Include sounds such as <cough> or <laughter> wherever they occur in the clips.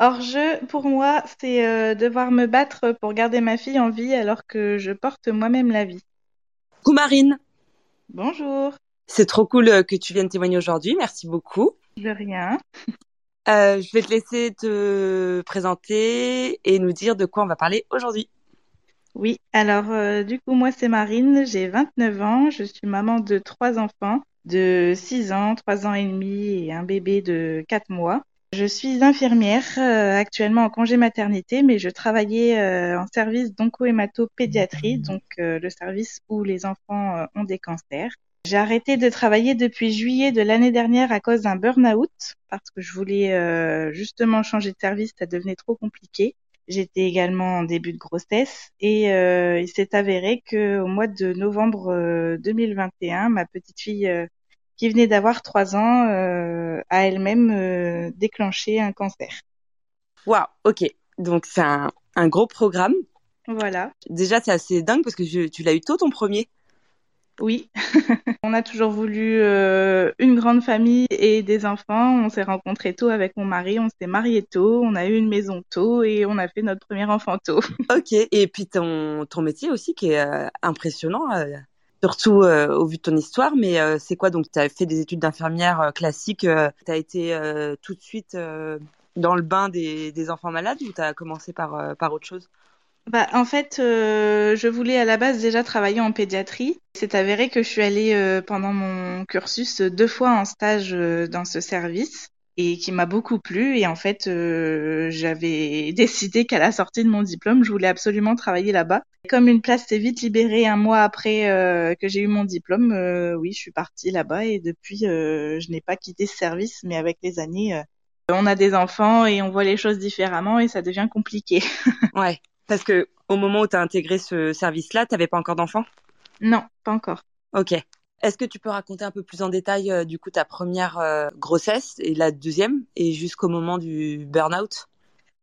Hors-jeu, pour moi, c'est euh, devoir me battre pour garder ma fille en vie alors que je porte moi-même la vie. Coucou Marine. Bonjour. C'est trop cool euh, que tu viennes témoigner aujourd'hui. Merci beaucoup. De rien. Euh, je vais te laisser te présenter et nous dire de quoi on va parler aujourd'hui. Oui, alors du coup, moi, c'est Marine, j'ai 29 ans, je suis maman de trois enfants de 6 ans, 3 ans et demi et un bébé de 4 mois. Je suis infirmière, euh, actuellement en congé maternité, mais je travaillais euh, en service d'oncohématopédiatrie, donc euh, le service où les enfants ont des cancers. J'ai arrêté de travailler depuis juillet de l'année dernière à cause d'un burn-out, parce que je voulais justement changer de service, ça devenait trop compliqué. J'étais également en début de grossesse et il s'est avéré que au mois de novembre 2021, ma petite fille qui venait d'avoir trois ans, euh, a elle-même euh, déclenché un cancer. Waouh, ok. Donc c'est un, un, gros programme. Voilà. Déjà, c'est assez dingue parce que je, tu l'as eu tôt ton premier? Oui, <laughs> on a toujours voulu euh, une grande famille et des enfants. On s'est rencontrés tôt avec mon mari, on s'est mariés tôt, on a eu une maison tôt et on a fait notre premier enfant tôt. <laughs> ok, et puis ton, ton métier aussi qui est euh, impressionnant. Euh, surtout au vu de ton histoire. Mais c'est quoi? Donc Tu as fait des études d'infirmière classiques. tu as été tout de suite dans le bain des, des enfants malades ou tu as commencé par, par autre chose? Bah, en fait, je voulais à la base déjà travailler en pédiatrie. C'est avéré que je suis allée pendant mon cursus deux fois en stage dans ce service et qui m'a beaucoup plu. Et en fait, euh, j'avais <laughs> décidé qu'à la sortie de mon diplôme, je voulais absolument travailler là-bas. Comme une place s'est vite libérée un mois après euh, que j'ai eu mon diplôme, euh, oui, je suis partie là-bas et depuis, je n'ai pas quitté ce service. Mais avec les années, on a des enfants et on voit les choses différemment et ça devient compliqué. <laughs> ouais, parce que au moment où tu as intégré ce service-là, tu n'avais pas encore d'enfants Non, pas encore. Ok. Est-ce que tu peux raconter un peu plus en détail euh, du coup ta première euh, grossesse et la deuxième et jusqu'au moment du burn-out?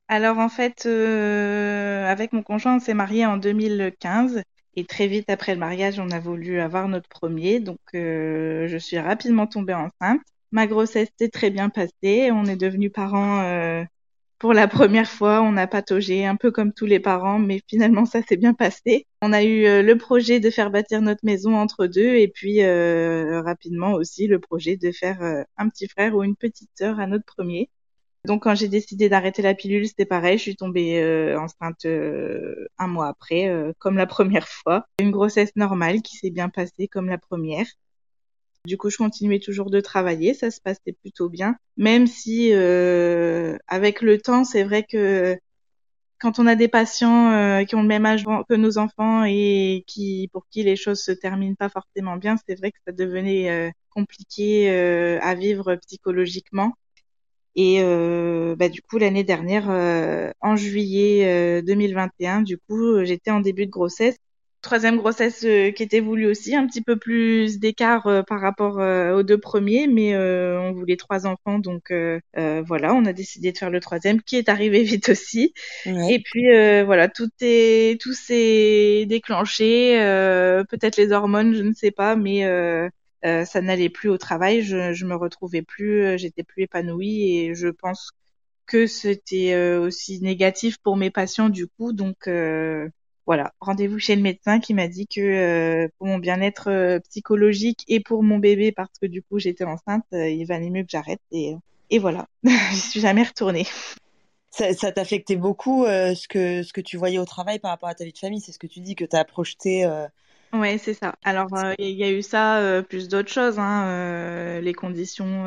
Alors en fait, euh, avec mon conjoint, on s'est marié en 2015 et très vite après le mariage, on a voulu avoir notre premier. Donc je suis rapidement tombée enceinte. Ma grossesse s'est très bien passée. On est devenus parents pour la première fois, on a pataugé un peu comme tous les parents, mais finalement ça s'est bien passé. On a eu euh, le projet de faire bâtir notre maison entre deux et puis euh, rapidement aussi le projet de faire euh, un petit frère ou une petite sœur à notre premier. Donc quand j'ai décidé d'arrêter la pilule, c'était pareil, je suis tombée enceinte un mois après, comme la <laughs> première fois. Une grossesse normale qui s'est bien passée comme la première. Du coup, je continuais toujours de travailler, ça se passait plutôt bien, même si euh, avec le temps, c'est vrai que quand on a des patients euh, qui ont le même âge que nos enfants et qui pour qui les choses se terminent pas forcément bien, c'est vrai que ça devenait euh, compliqué à vivre psychologiquement. Et bah, du coup, l'année dernière, en juillet 2021, du coup, j'étais en début de grossesse troisième grossesse euh, qui était voulue aussi, un petit peu plus d'écart euh, par rapport euh, aux deux premiers, mais on voulait trois enfants, donc voilà, on a décidé de faire le troisième, qui est arrivé <laughs> vite aussi. Et puis voilà, tout est, tout s'est déclenché, peut-être les hormones, je ne sais pas, mais ça n'allait plus au travail, je, je me retrouvais plus, j'étais plus épanouie et je pense que c'était aussi négatif pour mes patients du coup, donc voilà, rendez-vous chez le médecin qui m'a dit que euh, pour mon bien-être euh, psychologique et pour mon bébé, parce que du coup j'étais enceinte, euh, il valait mieux que j'arrête. Et, voilà, <laughs> je suis jamais retournée. Ça, ça t'affectait beaucoup ce, que, ce que tu voyais au travail par rapport à ta vie de famille C'est ce que tu dis, que tu as projeté Ouais, c'est ça. Alors, euh, il y a eu ça, euh, plus d'autres choses, hein, euh, les conditions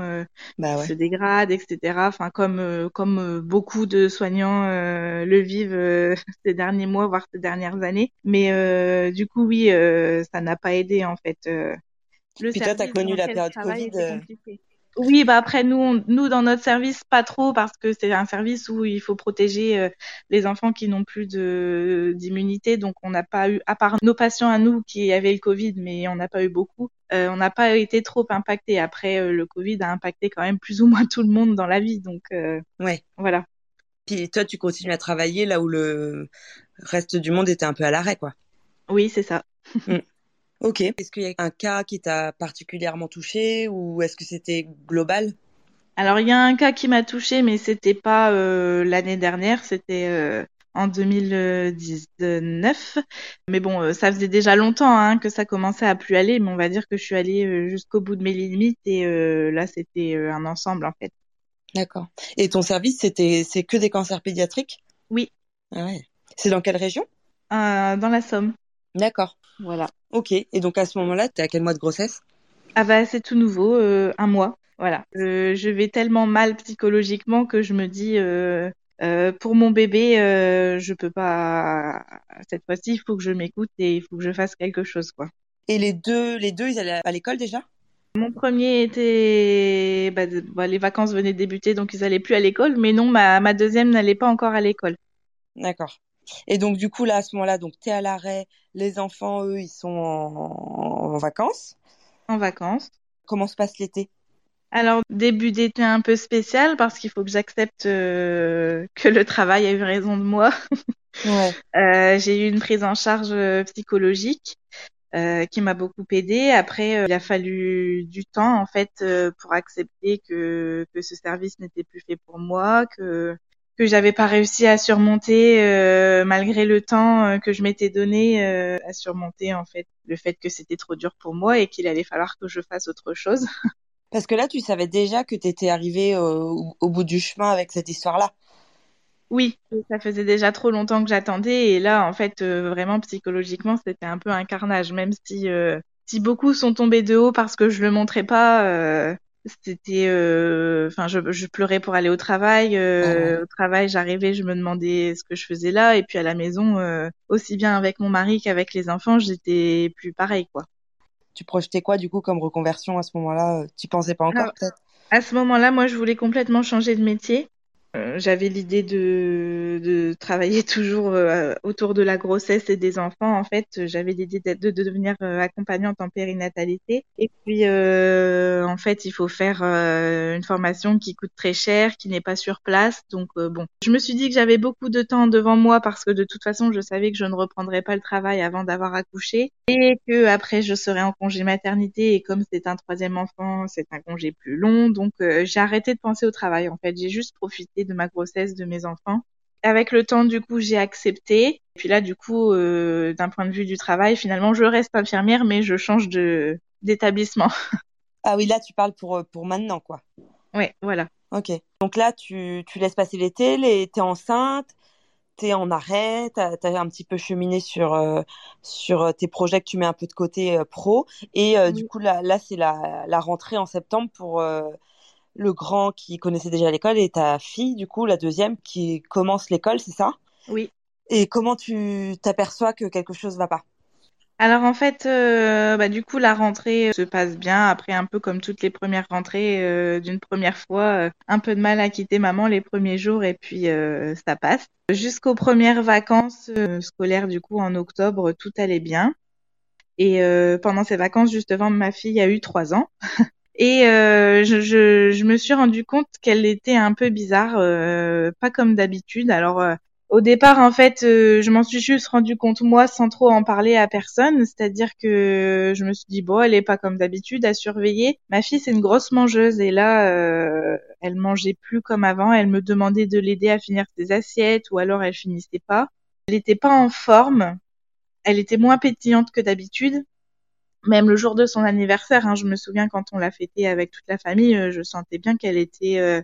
bah se dégradent, etc. Enfin, comme comme beaucoup de soignants le vivent <laughs> ces derniers mois, voire ces dernières années. Mais du coup, oui, ça n'a pas aidé en fait. le Puis toi, tu as connu la période Covid. Oui, bah après nous, nous dans notre service pas trop parce que c'est un service où il faut protéger euh, les enfants qui n'ont plus de d'immunité, donc on n'a pas eu, à part nos patients à nous qui avaient le Covid, mais on n'a pas eu beaucoup, euh, on n'a pas été trop impacté. Après, euh, le Covid a impacté quand même plus ou moins tout le monde dans la vie, donc ouais, voilà. Puis toi, tu continues à travailler là où le reste du monde était un peu à l'arrêt, quoi. Oui, c'est ça. <laughs> Ok. Est-ce qu'il y a un cas qui t'a particulièrement touché ou est-ce que c'était global? Alors, il y a un cas qui m'a touché, mais c'était pas euh, l'année dernière, c'était euh, en 2019. Mais bon, euh, ça faisait déjà longtemps hein, que ça commençait à plus aller, mais on va dire que je suis allée jusqu'au bout de mes limites et là, c'était un ensemble en fait. D'accord. Et ton service, c'était c'est que des cancers pédiatriques? Oui. Ah ouais. C'est dans quelle région? Dans la Somme. D'accord. Voilà. Ok. Et donc à ce moment-là, tu es à quel mois de grossesse? Ah bah c'est tout nouveau, euh, un mois. Voilà. Euh, je vais tellement mal psychologiquement que je me dis euh, pour mon bébé, je peux pas. Cette fois-ci, il faut que je m'écoute et il faut que je fasse quelque chose, quoi. Et les deux, les deux, ils allaient à l'école déjà? Mon premier était, bah, bah, les vacances venaient de débuter, donc ils allaient plus à l'école. Mais non, ma, ma deuxième n'allait pas encore à l'école. D'accord. Et donc, du coup, là, à ce moment-là, donc, tu es à l'arrêt. Les enfants, eux, ils sont en, vacances. En vacances. Comment se passe l'été? Alors, début d'été un peu spécial parce qu'il faut que j'accepte euh, que le travail a eu raison de moi. Ouais. <laughs> euh, j'ai eu une prise en charge euh, psychologique euh, qui m'a beaucoup aidée. Après, il a fallu du temps en fait pour accepter que, que ce service n'était plus fait pour moi, que que j'avais pas réussi à surmonter euh, malgré le temps euh, que je m'étais donné euh, à surmonter en fait le fait que c'était trop dur pour moi et qu'il allait falloir que je fasse autre chose. <laughs> Parce que là, tu savais déjà que tu étais arrivée au, bout du chemin avec cette histoire-là. Oui, ça faisait déjà trop longtemps que j'attendais et là, en fait, vraiment psychologiquement, c'était un peu un carnage, même si si beaucoup sont tombés de haut parce que je le montrais pas c'était euh, enfin je, je, pleurais pour aller au travail euh, au travail j'arrivais je me demandais ce que je faisais là et puis à la maison euh, aussi bien avec mon mari qu'avec les enfants j'étais plus pareil quoi. Tu projetais quoi du coup comme reconversion à ce moment-là? Tu pensais pas encore peut-être? à ce moment-là moi je voulais complètement changer de métier j'avais l'idée de, travailler <laughs> toujours euh, autour de la grossesse et des enfants. En fait, j'avais l'idée de, de, devenir euh, accompagnante en périnatalité. Et puis, en fait, il faut faire une formation qui coûte très cher, qui n'est pas sur place. Donc, bon, je me suis dit que j'avais beaucoup de temps devant moi parce que de toute façon, je savais que je ne reprendrais pas le travail avant d'avoir accouché et que après, je serais en congé maternité. Et comme c'est un troisième enfant, c'est un congé plus long. Donc, j'ai arrêté de penser au travail. En fait, j'ai juste profité de ma grossesse, de mes enfants. Avec le temps, du coup, j'ai accepté. Et puis là, du coup, euh, d'un point de vue du travail, finalement, je reste infirmière, mais je change de d'établissement. <laughs> Ah oui, là, tu parles pour euh, pour maintenant, quoi. Oui, voilà. Ok. Donc là, tu, tu laisses passer l'été, les... t'es enceinte, t'es en arrêt, t'as as un petit peu cheminé sur euh, sur tes projets que tu mets un peu de côté pro, et du coup là, là c'est la, la rentrée en septembre pour le grand qui connaissait déjà l'école et ta fille, du coup, la deuxième, qui commence l'école, c'est ça? Oui. Et comment tu t'aperçois que quelque chose va pas? Alors en fait, euh, bah, du coup la rentrée se passe bien. Après un peu comme toutes les premières rentrées euh, d'une première fois, euh, un peu de mal à quitter maman les premiers jours et puis ça passe. Jusqu'aux premières vacances scolaires du coup en octobre, tout allait bien. Et pendant ces vacances justement, ma fille a eu trois ans. <laughs> Et euh, je, je, je, me suis rendu compte qu'elle était un peu bizarre, euh, pas comme d'habitude. Alors euh, au départ, en fait, euh, je m'en suis juste rendu compte moi sans trop en parler à personne. C'est-à-dire que je me suis dit bon, elle est pas comme d'habitude à surveiller. Ma fille, c'est une grosse mangeuse et là, euh, elle mangeait plus comme avant. Elle me demandait de l'aider à finir ses assiettes ou alors elle finissait pas. Elle était pas en forme. Elle était moins pétillante que d'habitude même le jour de son anniversaire, hein, je me souviens quand on l'a fêté avec toute la famille, euh, je sentais bien qu'elle était, euh,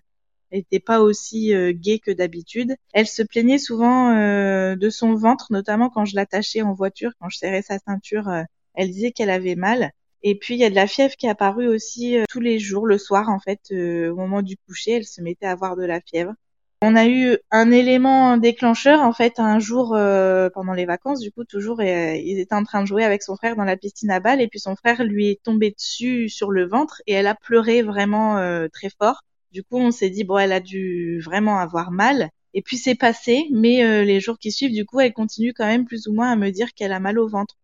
était pas aussi euh, gaie que d'habitude. Elle se plaignait souvent euh, de son ventre, notamment quand je l'attachais en voiture, quand je serrais sa ceinture, elle disait qu'elle avait mal. Et puis il y a de la fièvre qui est apparue aussi tous les jours, le soir en fait, au moment du coucher, elle se mettait à avoir de la fièvre. On a eu un élément déclencheur en fait un jour euh, pendant les vacances du coup toujours euh, ils étaient en train de jouer avec son frère dans la piscine à balles et puis son frère lui est tombé dessus sur le ventre et elle a pleuré vraiment euh, très fort. Du coup on s'est dit bon elle a dû vraiment avoir mal et puis c'est passé mais les jours qui suivent du coup elle continue quand même plus ou moins à me dire qu'elle a mal au ventre.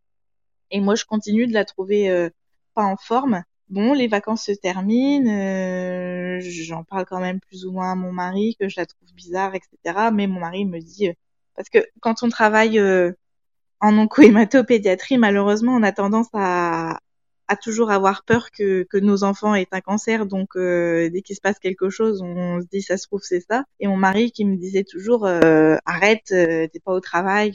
Et moi je continue de la trouver pas en forme bon, les vacances se terminent, euh, j'en parle quand même plus ou moins à mon mari, que je la trouve bizarre, etc. Mais mon mari me dit, euh, parce que quand on travaille euh, en oncohématopédiatrie, malheureusement, on a tendance à, à toujours avoir peur que, nos enfants aient un cancer. Donc, euh, dès qu'il se passe quelque chose, on, se dit, ça se trouve, c'est ça. Et mon mari qui me disait toujours, arrête, t'es pas au travail,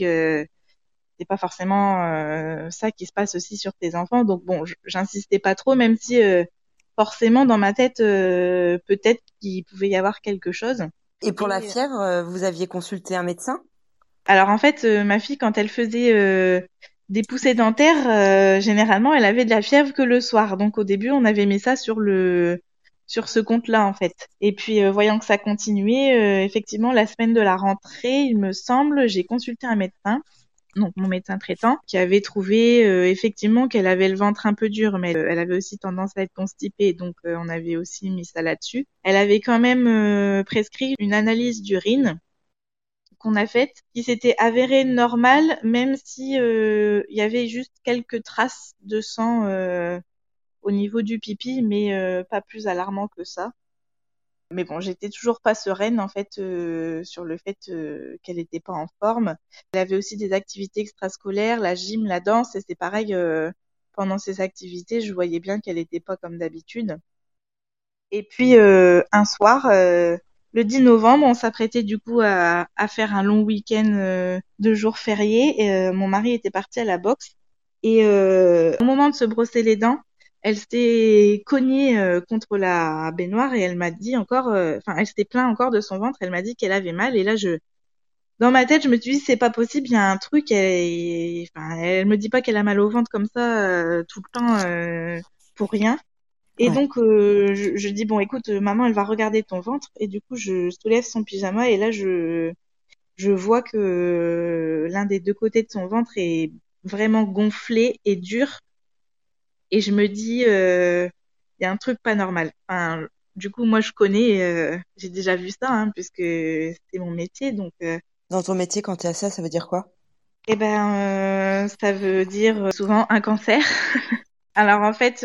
c'est pas forcément ça qui se passe aussi sur tes enfants. Donc, bon, j'insistais pas trop, même si forcément, dans ma tête, peut-être qu'il pouvait y avoir quelque chose. Et pour la fièvre, vous aviez consulté un médecin? Alors, en fait, ma fille, quand elle faisait des poussées dentaires, euh, généralement, elle avait de la fièvre que le soir. Donc au début, on avait mis ça sur le sur ce compte-là en fait. Et puis euh, voyant que ça continuait, euh, effectivement, la semaine de la rentrée, il me semble, j'ai consulté un médecin, donc mon médecin traitant, qui avait trouvé effectivement qu'elle avait le ventre un peu dur, mais elle avait aussi tendance à être constipée, donc on avait aussi mis ça là-dessus. Elle avait quand même prescrit une analyse d'urine qu'on a faite qui s'était avérée normale, même si euh, il y avait juste quelques traces de sang euh, au niveau du pipi, mais euh, pas plus alarmant que ça. Mais bon, j'étais toujours pas sereine en fait sur le fait qu'elle n'était pas en forme. Elle avait aussi des activités extrascolaires, la gym, la danse, et c'est pareil. pendant ces activités, je voyais bien qu'elle n'était pas comme d'habitude. Et puis un soir, le 10 novembre, on s'apprêtait du coup à, faire un long week-end euh, de jours fériés. Et, euh, mon mari était parti à la boxe. Et euh, au moment de se brosser les dents, elle s'était cognée contre la baignoire et elle m'a dit encore, enfin, elle s'était plaint encore de son ventre. Elle m'a dit qu'elle avait mal. Et là, je, dans ma tête, je me suis dit c'est pas possible. Il y a un truc. Elle, enfin, elle me dit pas qu'elle a mal au ventre comme ça tout le temps pour rien. Et donc, euh, je, je, dis, bon, écoute, maman, elle va regarder ton ventre. Et du coup, je soulève son pyjama et là, je, je vois que l'un des deux côtés de son ventre est vraiment gonflé et dur. Et je me dis, euh, il y a un truc pas normal. Enfin, du coup, moi, je connais, euh, j'ai déjà vu ça, hein, puisque c'est mon métier. Donc, euh, Dans ton métier, quand tu as ça, ça veut dire quoi? Eh ben, ça veut dire souvent un cancer. <laughs> Alors, en fait,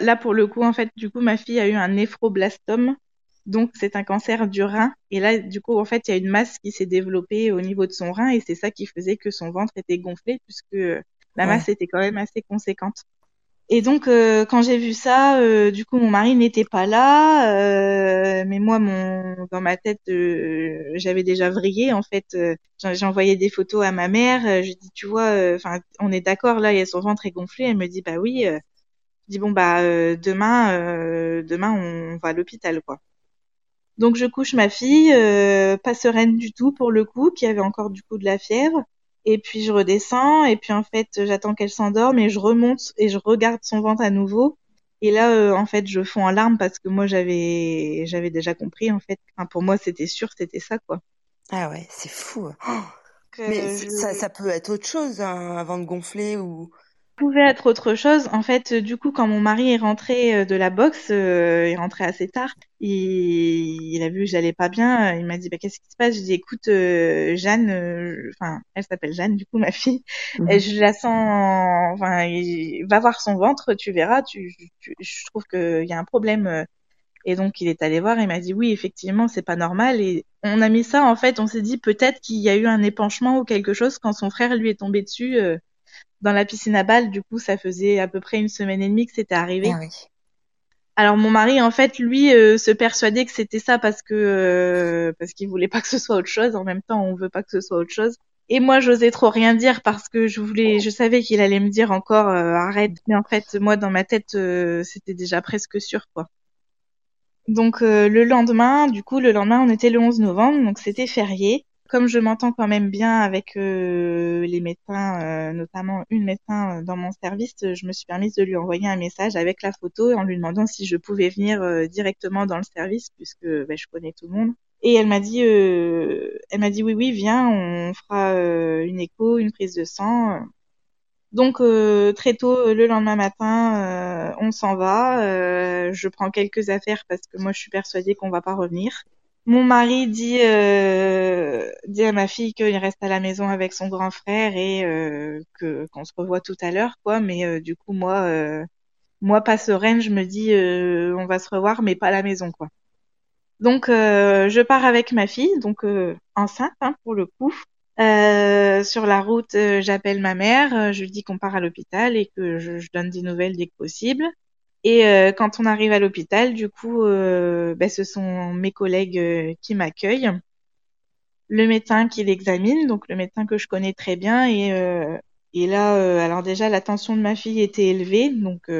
Là, pour le coup, en fait, du coup, ma fille a eu un néphroblastome. Donc, c'est un cancer du rein. Et là, du coup, en fait, il y a une masse qui s'est développée au niveau de son rein et c'est ça qui faisait que son ventre était gonflé puisque la masse était quand même assez conséquente. Et donc, euh, quand j'ai vu ça, euh, du coup, mon mari n'était pas là, euh, mais moi, mon, dans ma tête, j'avais déjà vrillé. En fait, j'ai envoyé des photos à ma mère. je dis, tu vois, enfin, on est d'accord là, son ventre est gonflé. Elle me dit, bah oui dis bon bah euh, demain euh, demain on va à l'hôpital quoi. Donc je couche ma fille, euh, pas sereine du tout pour le coup, qui avait encore du coup de la fièvre. Et puis je redescends et puis en fait j'attends qu'elle s'endorme et je remonte et je regarde son ventre à nouveau. Et là en fait je fonds en larmes parce que moi j'avais j'avais déjà compris en fait. Enfin, pour moi c'était sûr c'était ça quoi. Ah ouais c'est fou. Mais ça, ça peut être autre chose hein, avant de gonfler ou pouvait être autre chose. En fait, du coup, quand mon mari est rentré euh, de la boxe, euh, il est rentré assez tard. Il, il a vu que j'allais pas bien. Il m'a dit, bah, qu'est-ce qui se passe? J'ai dit, écoute, euh, Jeanne, enfin, elle s'appelle Jeanne, du coup, ma fille. Mhm. Et je la sens, enfin, il, va voir son ventre, tu verras. Tu, je trouve qu'il y a un problème. Et donc, il est allé voir. Il m'a dit, oui, effectivement, c'est pas normal. Et on a mis ça, en fait, on s'est dit peut-être qu'il y a eu un épanchement ou quelque chose quand son frère lui est tombé dessus dans la piscine à balles. Du coup, ça faisait à peu près une semaine et demie que c'était arrivé. Ah Alors mon mari, en fait, lui, euh, se persuadait que c'était ça parce que euh, parce qu'il voulait pas que ce soit autre chose. En même temps, on veut pas que ce soit autre chose. Et moi, j'osais trop rien dire parce que je voulais, je savais qu'il allait me dire encore euh, arrête. Mais en fait, moi, dans ma tête, c'était déjà presque sûr, quoi. Donc le lendemain, du coup, le lendemain, on était le 11 novembre, donc c'était férié comme je m'entends quand même bien avec euh, les médecins, euh, notamment une médecin euh, dans mon service, je me suis permise de lui envoyer un message avec la photo en lui demandant si je pouvais venir directement dans le service puisque ben, je connais tout le monde. Et elle m'a dit, elle m'a dit oui oui viens, on fera une écho, une prise de sang. Donc très tôt le lendemain matin, on s'en va. je prends quelques affaires parce que moi je suis persuadée qu'on va pas revenir. Mon mari dit, euh, dit à ma fille qu'il reste à la maison avec son grand frère et euh, que qu'on se revoit tout à l'heure, quoi. Mais euh, du coup, moi, moi pas sereine, je me dis, on va se revoir, mais pas à la maison, quoi. Donc, je pars avec ma fille, donc enceinte hein, pour le coup. Sur la route, j'appelle ma mère, je lui dis qu'on part à l'hôpital et que je, je, donne des nouvelles dès que possible. Et euh, quand on arrive à l'hôpital, du coup, ben, ce sont mes collègues qui m'accueillent, le médecin qui l'examine, donc le médecin que je connais très bien. Et, et là, alors déjà, la tension de ma fille était élevée, donc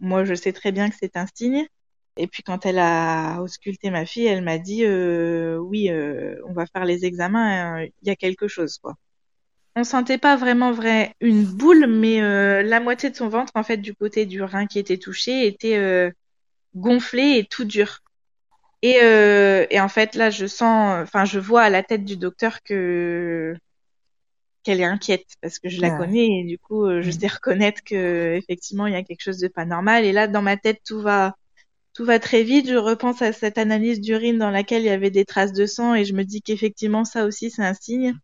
moi, je sais très bien que c'est un signe. Et puis quand elle a ausculté ma fille, elle m'a dit euh, oui, euh, on va faire les examens, il y a quelque chose quoi. On sentait pas vraiment vrai une boule, mais euh, la moitié de son ventre en fait du côté du rein qui était touché était euh, gonflé et tout dur. Et, euh, et en fait là, je sens, enfin je vois à la tête du docteur que qu'elle est inquiète parce que je la connais et du coup je mm. sais reconnaître que effectivement il y a quelque chose de pas normal. Et là dans ma tête tout va tout va très vite. Je repense à cette analyse d'urine dans laquelle il y avait des traces de sang et je me dis qu'effectivement ça aussi c'est un signe.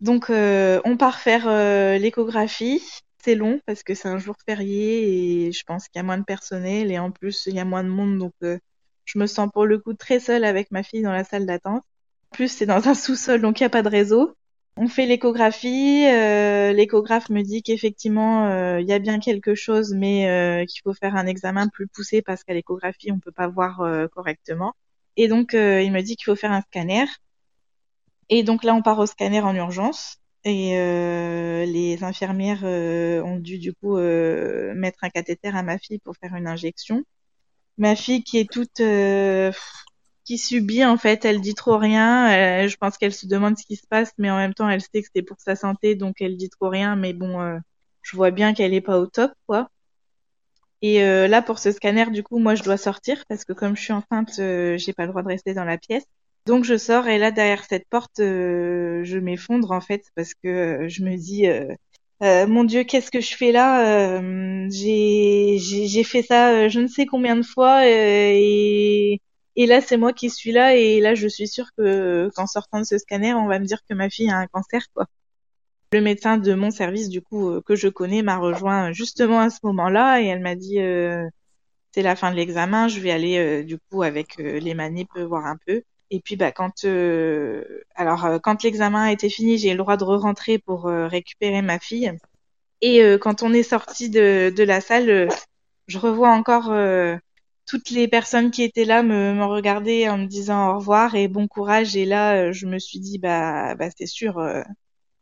Donc euh, on part faire euh, l'échographie. C'est long parce que c'est un jour férié et je pense qu'il y a moins de personnel et en plus il y a moins de monde donc euh, je me sens pour le coup très seule avec ma fille dans la salle d'attente. En plus c'est dans un sous-sol donc il n'y a pas de réseau. On fait l'échographie. L'échographe me dit qu'effectivement, il y a bien quelque chose, mais qu'il faut faire un examen plus poussé parce qu'à l'échographie, on peut pas voir correctement. Et donc, il me dit qu'il faut faire un scanner. Et donc là, on part au scanner en urgence. Et les infirmières ont dû du coup mettre un cathéter à ma fille pour faire une injection. Ma fille qui est toute qui subit en fait, elle dit trop rien. je pense qu'elle se demande ce qui se passe, mais en même temps, elle sait que c'est pour sa santé, donc elle dit trop rien. Mais bon, euh, je vois bien qu'elle est pas au top, quoi. Et euh, là, pour ce scanner, du coup, moi, je dois sortir parce que comme je suis enceinte, euh, j'ai pas le droit de rester dans la pièce. Donc je sors et là, derrière cette porte, je m'effondre en fait parce que je me dis. mon Dieu, qu'est-ce que je fais là J'ai fait ça je ne sais combien de fois et et là, c'est moi qui suis là, et là, je suis sûre que qu'en sortant de ce scanner, on va me dire que ma fille a un cancer, quoi. Le médecin de mon service, du coup, euh, que je connais, m'a rejoint justement à ce moment-là, et elle m'a dit, euh, c'est la fin de l'examen, je vais aller euh, du coup avec les manips voir un peu. Et puis, bah, quand, alors, quand l'examen a été fini, j'ai le droit de re-rentrer pour récupérer ma fille. Et quand on est sorti de, de la salle, je revois encore toutes les personnes qui étaient là me, me regardaient en me disant au revoir et bon courage. Et là, euh, je me suis dit, bah, bah c'est sûr. Euh,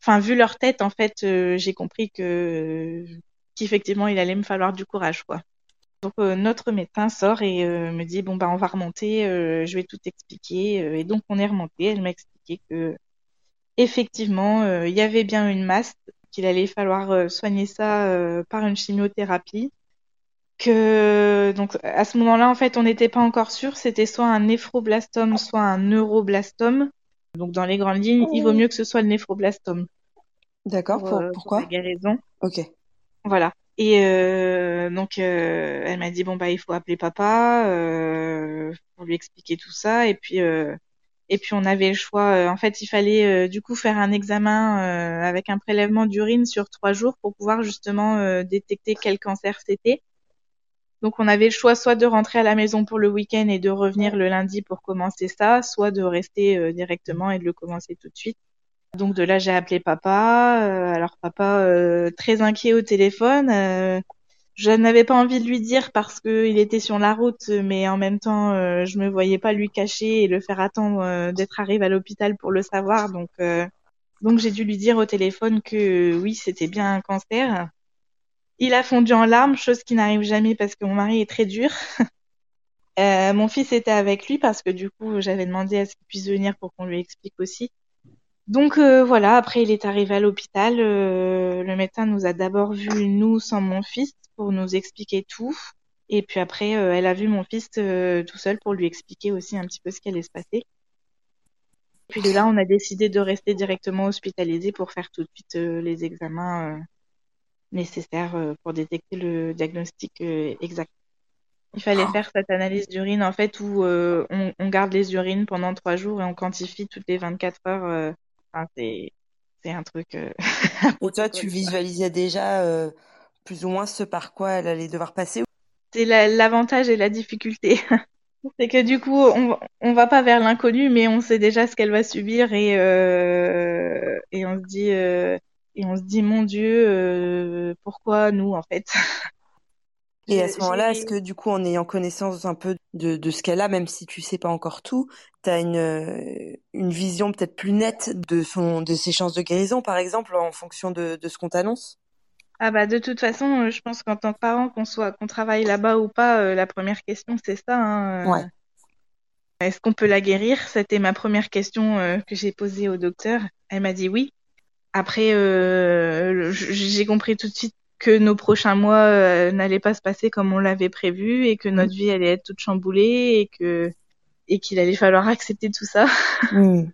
enfin, vu leur tête, en fait, euh, j'ai compris que qu'effectivement, il allait me falloir du courage, quoi. Donc notre médecin sort et me dit bon bah on va remonter, je vais tout expliquer. et donc on est remonté. Elle m'a expliqué que effectivement il y avait bien une masse, qu'il allait falloir soigner ça par une chimiothérapie que donc à ce moment-là en fait on n'était pas encore sûr. C'était soit un néphroblastome soit un neuroblastome. Donc dans les grandes lignes il vaut mieux que ce soit le néphroblastome. D'accord. Pour, euh, pourquoi? pour la guérison ok. Voilà et euh, donc euh, elle m'a dit bon bah il faut appeler papa euh, pour lui expliquer tout ça et puis euh, et puis on avait le choix en fait il fallait du coup faire un examen avec un prélèvement d'urine sur trois jours pour pouvoir justement détecter quel cancer c'était donc on avait le choix soit de rentrer à la maison pour le week-end et de revenir le lundi pour commencer ça, soit de rester euh, directement et de le commencer tout de suite. Donc de là j'ai appelé papa. Euh, alors papa euh, très inquiet au téléphone. je n'avais pas envie de lui dire parce qu'il était sur la route, mais en même temps je me voyais pas lui cacher et le faire attendre d'être arrivé à l'hôpital pour le savoir. Donc donc j'ai dû lui dire au téléphone que oui c'était bien un cancer il a fondu en larmes, chose qui n'arrive jamais parce que mon mari est très dur. <laughs> euh, mon fils était avec lui parce que du coup, j'avais demandé à ce qu'il puisse venir pour qu'on lui explique aussi. Donc euh, voilà, après il est arrivé à l'hôpital. Euh, le médecin nous a d'abord vu nous sans mon fils pour nous expliquer tout. Et puis après, euh, elle a vu mon fils tout seul pour lui expliquer aussi un petit peu ce qui allait se passer. Puis de là, on a décidé de rester directement hospitalisé pour faire tout de suite les examens euh, pour détecter le diagnostic euh, exact. Il fallait faire cette analyse d'urine en fait où euh, on, on, garde les urines pendant trois jours et on quantifie toutes les 24 heures. Enfin, c'est un truc. <laughs> et toi, <laughs> tu visualisais déjà plus ou moins ce par quoi elle allait devoir passer C'est l'avantage et la difficulté. <laughs> C'est que du coup, on, on va pas vers l'inconnu, mais on sait déjà ce qu'elle va subir et euh, et on se dit euh, et on se dit mon Dieu, euh, pourquoi nous en fait? Et à ce moment-là, est-ce que du coup, en ayant connaissance un peu de, de ce qu'elle a, même si tu sais pas encore tout, tu as une, euh, une vision peut-être plus nette de, son, de ses chances de guérison, par exemple, en fonction de, de ce qu'on t'annonce? Ah bah de toute façon, euh, je pense qu'en tant que parent, qu'on soit qu'on travaille là-bas ou pas, euh, la première question c'est ça. hein, euh, Ouais. Est-ce qu'on peut la guérir? C'était ma première question euh, que j'ai posée au docteur. Elle m'a dit oui. Après, j'ai compris tout de suite que nos prochains mois euh, n'allaient pas se passer comme on l'avait prévu et que notre vie allait être toute chamboulée et que et qu'il allait falloir <laughs> accepter tout ça. Hmm.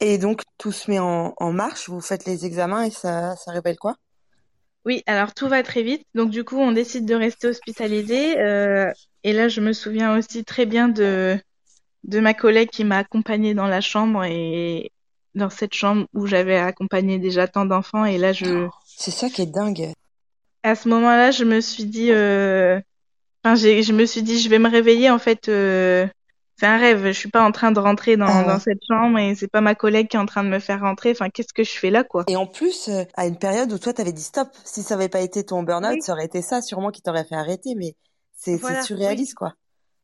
Et donc, tout se met en, en marche, vous faites les examens et ça, ça révèle quoi? Oui, alors tout va très vite. Donc du coup, on décide de rester hospitalisé. euh, et là, je me souviens aussi très bien de de ma collègue qui m'a accompagnée dans la chambre et dans cette chambre où j'avais accompagné déjà tant d'enfants. Et là, je C'est ça qui est dingue. À ce moment-là, je me suis dit, euh, enfin, je me suis dit, je vais me réveiller. En fait, euh, c'est un rêve. Je suis pas en train de rentrer dans, Ah ouais. dans cette chambre et c'est pas ma collègue qui est en train de me faire rentrer. Enfin, qu'est-ce que je fais là, quoi? Et en plus, euh, à une période où toi, t'avais dit stop. Si ça avait pas été ton burn-out, Oui. ça aurait été ça, sûrement qui t'aurait fait arrêter, mais c'est Voilà, surréaliste, quoi.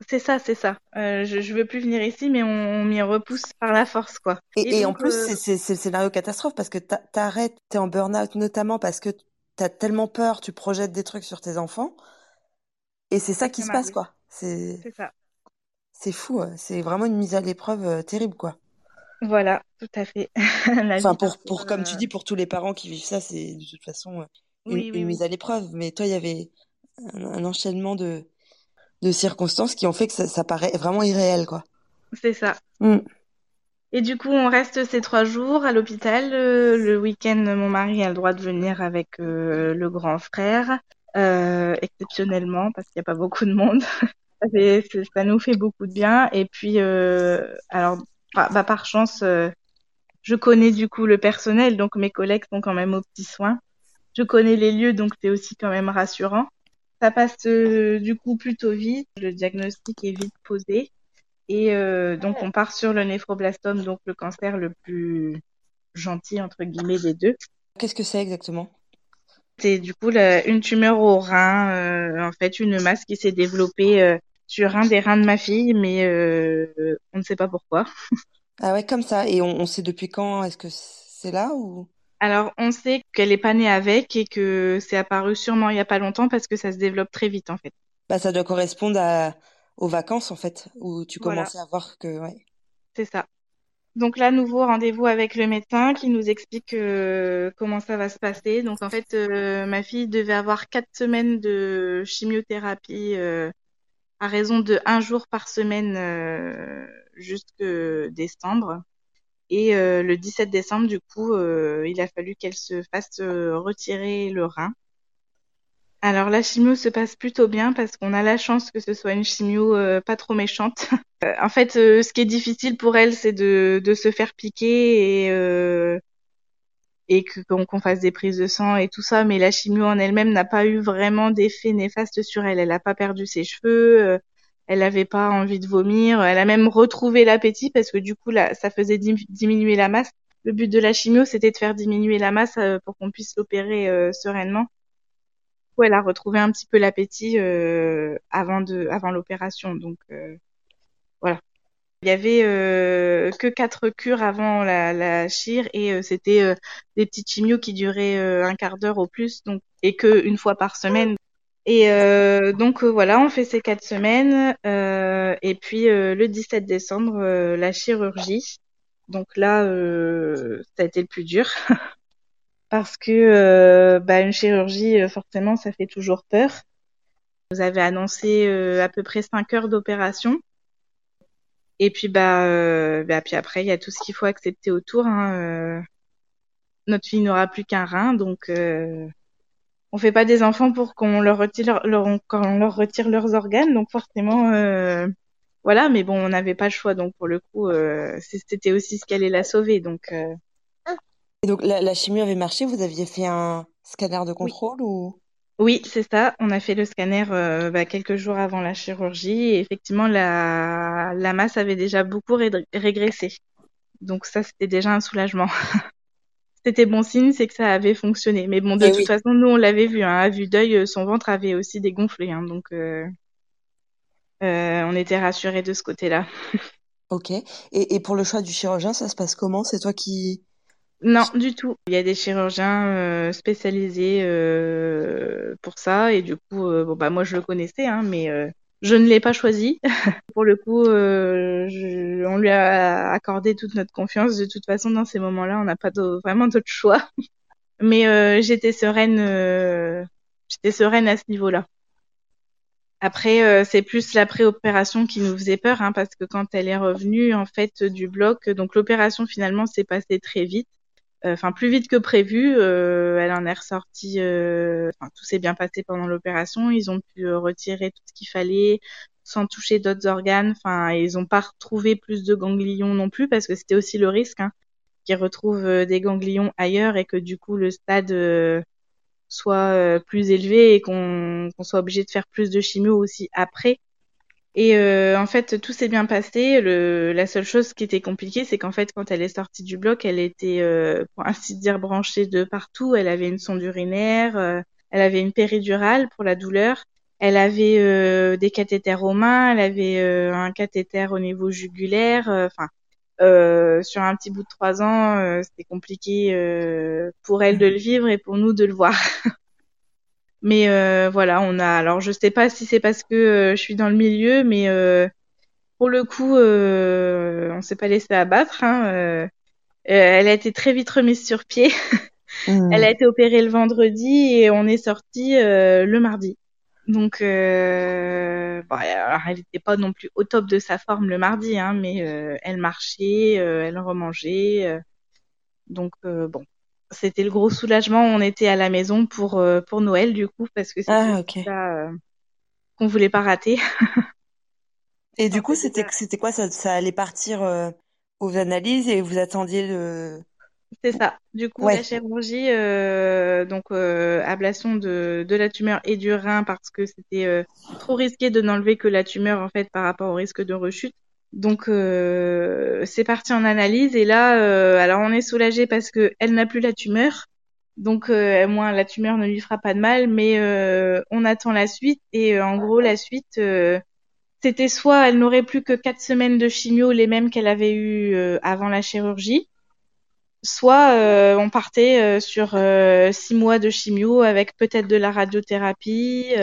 C'est ça, c'est ça. Euh, je, je veux plus venir ici, mais on, on m'y repousse par la force, quoi. Et, et en donc, plus, euh, c'est le scénario catastrophe parce que t'a- t'arrêtes, t'es en burn-out notamment parce que t'as tellement peur, tu projettes des trucs sur tes enfants. Et c'est ça qui se passe, quoi. C'est ça. c'est fou. euh, C'est vraiment une mise à l'épreuve euh, terrible, quoi. Voilà, tout à fait. <laughs> Enfin, pour, comme tu euh, dis, pour tous les parents qui vivent ça, c'est de toute façon une, Oui, oui, une oui. mise à l'épreuve. Mais toi, il y avait un, un enchaînement de, de circonstances qui ont fait que ça, ça paraît vraiment irréel, quoi. C'est ça. Mm. Et du coup, on reste ces trois jours à l'hôpital. Euh, le week-end, mon mari a le droit de venir avec euh, le grand frère, euh, exceptionnellement, parce qu'il n'y a pas beaucoup de monde. <laughs> ça, nous fait beaucoup de bien. Et puis, alors, bah, par chance, je connais du coup le personnel, donc mes collègues sont quand même aux petits soins. Je connais les lieux, donc c'est aussi quand même rassurant. Ça passe du coup plutôt vite. Le diagnostic est vite posé. Et euh, donc, on part sur le néphroblastome, donc le cancer le plus gentil, entre guillemets, des deux. Qu'est-ce que c'est exactement? C'est du coup la- une tumeur au rein, euh, en fait, une masse qui s'est développée euh, sur un des reins de ma fille, mais euh, on ne sait pas pourquoi. <laughs> Ah ouais, comme ça. Et on, on sait depuis quand? Est-ce que c'est là ou? Alors, on sait qu'elle est pas née avec et que c'est apparu sûrement il y a pas longtemps parce que ça se développe très vite, en fait. Bah, ça doit correspondre à, aux vacances, en fait, où tu Voilà. commençais à voir que, ouais. C'est ça. Donc là, nouveau rendez-vous avec le médecin qui nous explique euh, comment ça va se passer. Donc en fait, euh, ma fille devait avoir quatre semaines de chimiothérapie euh, à raison de un jour par semaine euh, jusque décembre. Et euh, le 17 décembre, du coup, euh, il a fallu qu'elle se fasse retirer le rein. Alors la chimio se passe plutôt bien parce qu'on a la chance que ce soit une chimio euh, pas trop méchante. <laughs> Euh, en fait, euh, ce qui est difficile pour elle, c'est de, de se faire piquer et euh, et que qu'on fasse des prises de sang et tout ça. Mais la chimio en elle-même n'a pas eu vraiment d'effet néfaste sur elle. Elle n'a pas perdu ses cheveux, euh, elle n'avait pas envie de vomir, elle a même retrouvé l'appétit parce que du coup là, ça faisait dim- diminuer la masse. Le but de la chimio, c'était de faire diminuer la masse euh, pour qu'on puisse l'opérer sereinement. Elle a retrouvé un petit peu l'appétit euh, avant de avant l'opération. Donc euh, voilà. Il y avait euh, que quatre cures avant la, la chire et c'était des petites chimios qui duraient un quart d'heure au plus, donc et que une fois par semaine. Et euh, donc voilà, on fait ces quatre semaines euh, et puis le 17 décembre la chirurgie. Donc là, ça a été le plus dur <laughs> parce que euh, bah, une chirurgie, euh, forcément, ça fait toujours peur. Vous avez annoncé euh, à peu près cinq heures d'opération. Et puis bah, euh, bah puis après il y a tout ce qu'il faut accepter autour. Hein, euh. Notre fille n'aura plus qu'un rein, donc euh, on fait pas des enfants pour qu'on leur retire leur, qu'on leur retire leurs organes, donc forcément voilà. Mais bon, on n'avait pas le choix, donc pour le coup c'était aussi ce qui allait la sauver, donc Et donc, la, la chimio avait marché, vous aviez fait un scanner de oui, contrôle ou? Oui, c'est ça. On a fait le scanner euh, bah, quelques jours avant la chirurgie et effectivement, la, la masse avait déjà beaucoup régressé. Donc ça, c'était déjà un soulagement. <laughs> c'était bon signe, c'est que ça avait fonctionné. Mais bon, de eh toute façon, nous, on l'avait vu. Hein, à vue d'œil, son ventre avait aussi dégonflé. Hein, donc, euh, euh, on était rassurés de ce côté-là. <laughs> ok. Et, et pour le choix du chirurgien, ça se passe comment? C'est toi qui non, du tout. Il y a des chirurgiens euh, spécialisés euh, pour ça et du coup, euh, bon bah moi je le connaissais, hein, mais je ne l'ai pas choisi. <laughs> pour le coup, on lui a accordé toute notre confiance. De toute façon, dans ces moments-là, on n'a pas vraiment d'autre choix. <laughs> mais j'étais sereine, j'étais sereine à ce niveau-là. Après, c'est plus la préopération qui nous faisait peur, hein, parce que quand elle est revenue en fait du bloc, donc l'opération finalement s'est passée très vite enfin plus vite que prévu. Euh, elle en est ressortie. Euh, tout s'est bien passé pendant l'opération. Ils ont pu euh, retirer tout ce qu'il fallait sans toucher d'autres organes. Enfin, ils n'ont pas retrouvé plus de ganglions non plus parce que c'était aussi le risque hein, qu'ils retrouvent des ganglions ailleurs et que du coup le stade soit plus élevé et qu'on soit obligé de faire plus de chimio aussi après. Et euh, en fait, tout s'est bien passé. Le, la seule chose qui était compliquée, c'est qu'en fait, quand elle est sortie du bloc, elle était, euh, pour ainsi dire, branchée de partout. Elle avait une sonde urinaire, euh, elle avait une péridurale pour la douleur, elle avait des cathéters aux mains, elle avait un cathéter au niveau jugulaire. Enfin, sur un petit bout de trois ans, c'était compliqué pour elle de le vivre et pour nous de le voir. <laughs> Mais euh, voilà, on a. Alors, je sais pas si c'est parce que euh, je suis dans le milieu, mais euh, pour le coup, on s'est pas laissé abattre. Hein, elle a été très vite remise sur pied. <laughs> Mmh. Elle a été opérée le vendredi et on est sorti le mardi. Donc, bon, alors, elle n'était pas non plus au top de sa forme le mardi, hein, mais elle marchait, elle remangeait. donc, bon, c'était le gros soulagement. On était à la maison pour euh, pour Noël du coup parce que c'était ah, ça euh, qu'on voulait pas rater. <laughs> et du coup, c'était c'était quoi? Ça, ça allait partir euh, aux analyses et vous attendiez le c'est ça. Du coup, la chirurgie, donc ablation de, de la tumeur et du rein parce que c'était trop risqué de n'enlever que la tumeur en fait par rapport au risque de rechute. Donc euh, c'est parti en analyse. Et là, euh, alors on est soulagé parce que elle n'a plus la tumeur, donc euh, moins la tumeur ne lui fera pas de mal, mais euh, on attend la suite. Et en gros la suite c'était soit elle n'aurait plus que quatre semaines de chimio, les mêmes qu'elle avait eu avant la chirurgie, soit on partait sur six mois de chimio avec peut-être de la radiothérapie.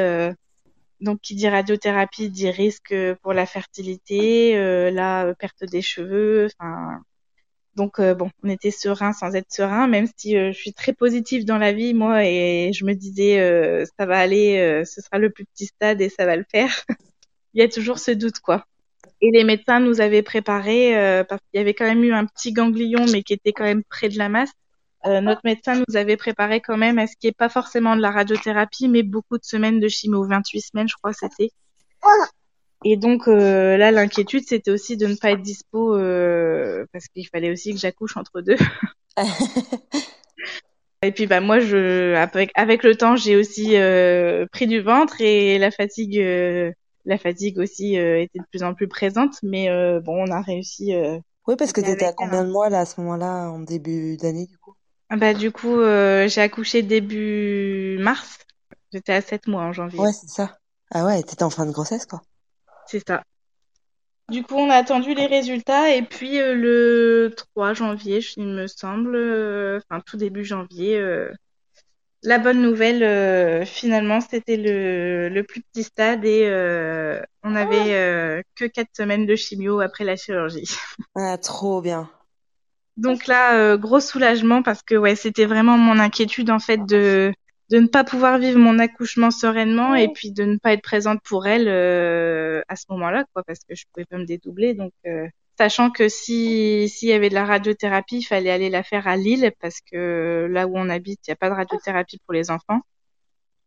Donc, qui dit radiothérapie dit risque pour la fertilité, euh, la euh, perte des cheveux. Enfin, donc euh, bon, on était serein sans être serein, même si je suis très positive dans la vie moi et je me disais ça va aller, ce sera le plus petit stade et ça va le faire. <laughs> Il y a toujours ce doute quoi. Et les médecins nous avaient préparé parce qu'il y avait quand même eu un petit ganglion mais qui était quand même près de la masse. Euh, notre médecin nous avait préparé quand même à ce qui est pas forcément de la radiothérapie, mais beaucoup de semaines de chimio, 28 semaines, je crois, c'était. Et donc euh, là, l'inquiétude, c'était aussi de ne pas être dispo euh, parce qu'il fallait aussi que j'accouche entre deux. <laughs> <laughs> et puis bah moi, je avec, avec le temps, j'ai aussi pris du ventre et la fatigue, la fatigue aussi était de plus en plus présente. Mais bon, on a réussi. oui, parce que tu étais à combien de mois là à ce moment-là, en début d'année du coup? Bah, du coup, euh, j'ai accouché début mars. J'étais à 7 mois en janvier. Ouais, c'est ça. Ah ouais, t'étais en fin de grossesse, quoi. C'est ça. Du coup, on a attendu les résultats et puis euh, le 3 janvier, il me semble, euh, enfin tout début janvier, la bonne nouvelle, finalement, c'était le, le, plus petit stade et on avait que 4 semaines de chimio après la chirurgie. <laughs> Ah, trop bien. Donc là, euh, gros soulagement parce que ouais, c'était vraiment mon inquiétude en fait de de ne pas pouvoir vivre mon accouchement sereinement et puis de ne pas être présente pour elle euh, à ce moment-là, quoi, parce que je pouvais pas me dédoubler. Donc, euh, sachant que si s'il y avait de la radiothérapie, il fallait aller la faire à Lille parce que là où on habite, il n'y a pas de radiothérapie pour les enfants.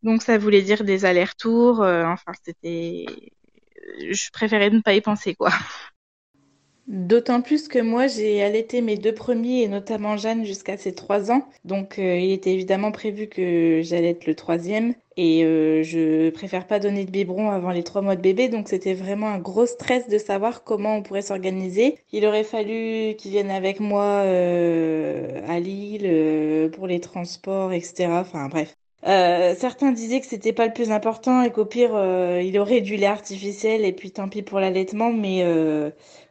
Donc ça voulait dire des allers-retours. enfin, c'était, je préférais ne pas y penser, quoi. D'autant plus que moi, j'ai allaité mes deux premiers, et notamment Jeanne, jusqu'à ses trois ans. Donc, euh, il était évidemment prévu que j'allaite le troisième. Et euh, je préfère pas donner de biberon avant les trois mois de bébé. Donc, c'était vraiment un gros stress de savoir comment on pourrait s'organiser. Il aurait fallu qu'ils viennent avec moi euh, à Lille pour les transports, etc. Enfin, bref. certains disaient que c'était pas le plus important et qu'au pire, il aurait du lait artificiel et puis tant pis pour l'allaitement. Mais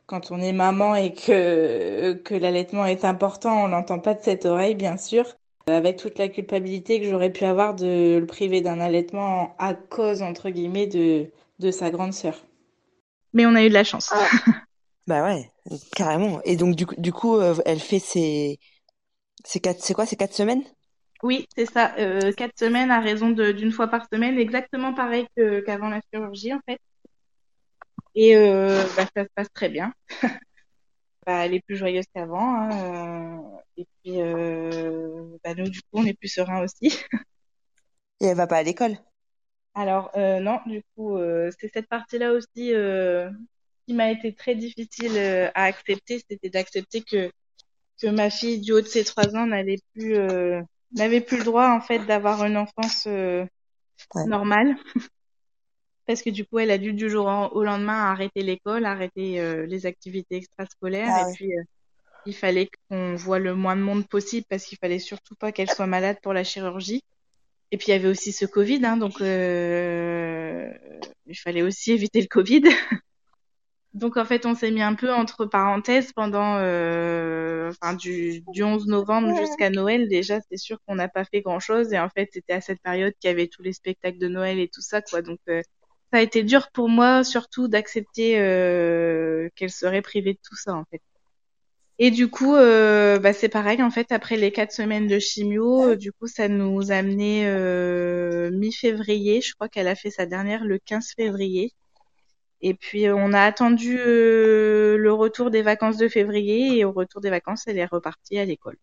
quand on est maman et que, que l'allaitement est important, on n'entend pas de cette oreille, bien sûr. Avec toute la culpabilité que j'aurais pu avoir de le priver d'un allaitement à cause, entre guillemets, de, de sa grande sœur. Mais on a eu de la chance. Ah. <laughs> bah ouais, carrément. Et donc, du, du coup, euh, elle fait ses. C'est quoi C'est quatre semaines? Oui, c'est ça. Euh, quatre semaines à raison d'une fois par semaine, exactement pareil qu'avant la chirurgie, en fait. Et euh, bah, ça se passe très bien. <laughs> bah, elle est plus joyeuse qu'avant. Hein, euh, et puis, euh, bah, nous, du coup, on est plus serein aussi. <laughs> et elle va pas à l'école? Alors, euh, non, du coup, c'est cette partie-là aussi qui m'a été très difficile à accepter. C'était d'accepter que, que ma fille, du haut de ses trois ans, n'allait plus, n'avait plus le droit, en fait, d'avoir une enfance normale parce que du coup, elle a dû du jour au lendemain arrêter l'école, arrêter euh, les activités extrascolaires. Ah et puis, euh, il fallait qu'on voit le moins de monde possible parce qu'il fallait surtout pas qu'elle soit malade pour la chirurgie. Et puis, il y avait aussi ce Covid, hein, donc euh, il fallait aussi éviter le Covid. <laughs> donc, en fait, on s'est mis un peu entre parenthèses pendant, enfin, du, du 11 novembre jusqu'à Noël. Déjà, c'est sûr qu'on n'a pas fait grand-chose. Et en fait, c'était à cette période qu'il y avait tous les spectacles de Noël et tout ça, quoi. Donc, ça a été dur pour moi, surtout d'accepter euh, qu'elle serait privée de tout ça, en fait. Et du coup, euh, bah, c'est pareil, en fait, après les quatre semaines de chimio, euh, du coup, ça nous a amené euh, mi-février. Je crois qu'elle a fait sa dernière le 15 février. Et puis, on a attendu euh, le retour des vacances de février. Et au retour des vacances, elle est repartie à l'école.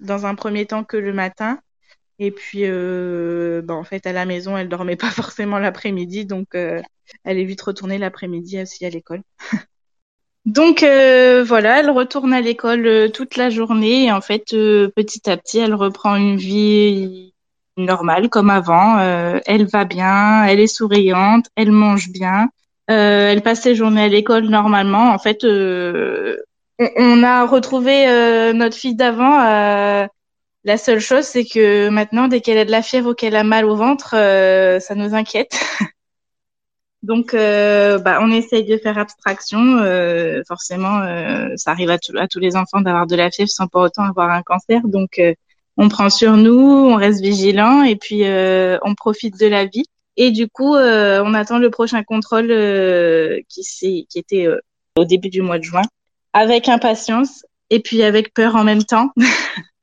Dans un premier temps que le matin. Et puis, euh, bah, en fait, à la maison, elle dormait pas <laughs> forcément l'après-midi, donc euh, elle est vite retournée l'après-midi aussi à l'école. <laughs> donc euh, voilà, elle retourne à l'école euh, toute la journée et en fait, euh, petit à petit, elle reprend une vie normale comme avant. elle va bien, elle est souriante, elle mange bien, elle passe ses journées à l'école normalement. En fait, on, on, a retrouvé notre fille d'avant la seule chose, c'est que maintenant, dès qu'elle a de la fièvre ou qu'elle a mal au ventre, euh, ça nous inquiète. <laughs> Donc, euh, bah, on essaye de faire abstraction. Euh, forcément, ça arrive à, tous les enfants d'avoir de la fièvre sans pour autant avoir un cancer. Donc, on prend sur nous, on reste vigilant et puis on profite de la vie. Et du coup, on attend le prochain contrôle qui était au début du mois de juin, avec impatience et puis avec peur en même temps. <laughs>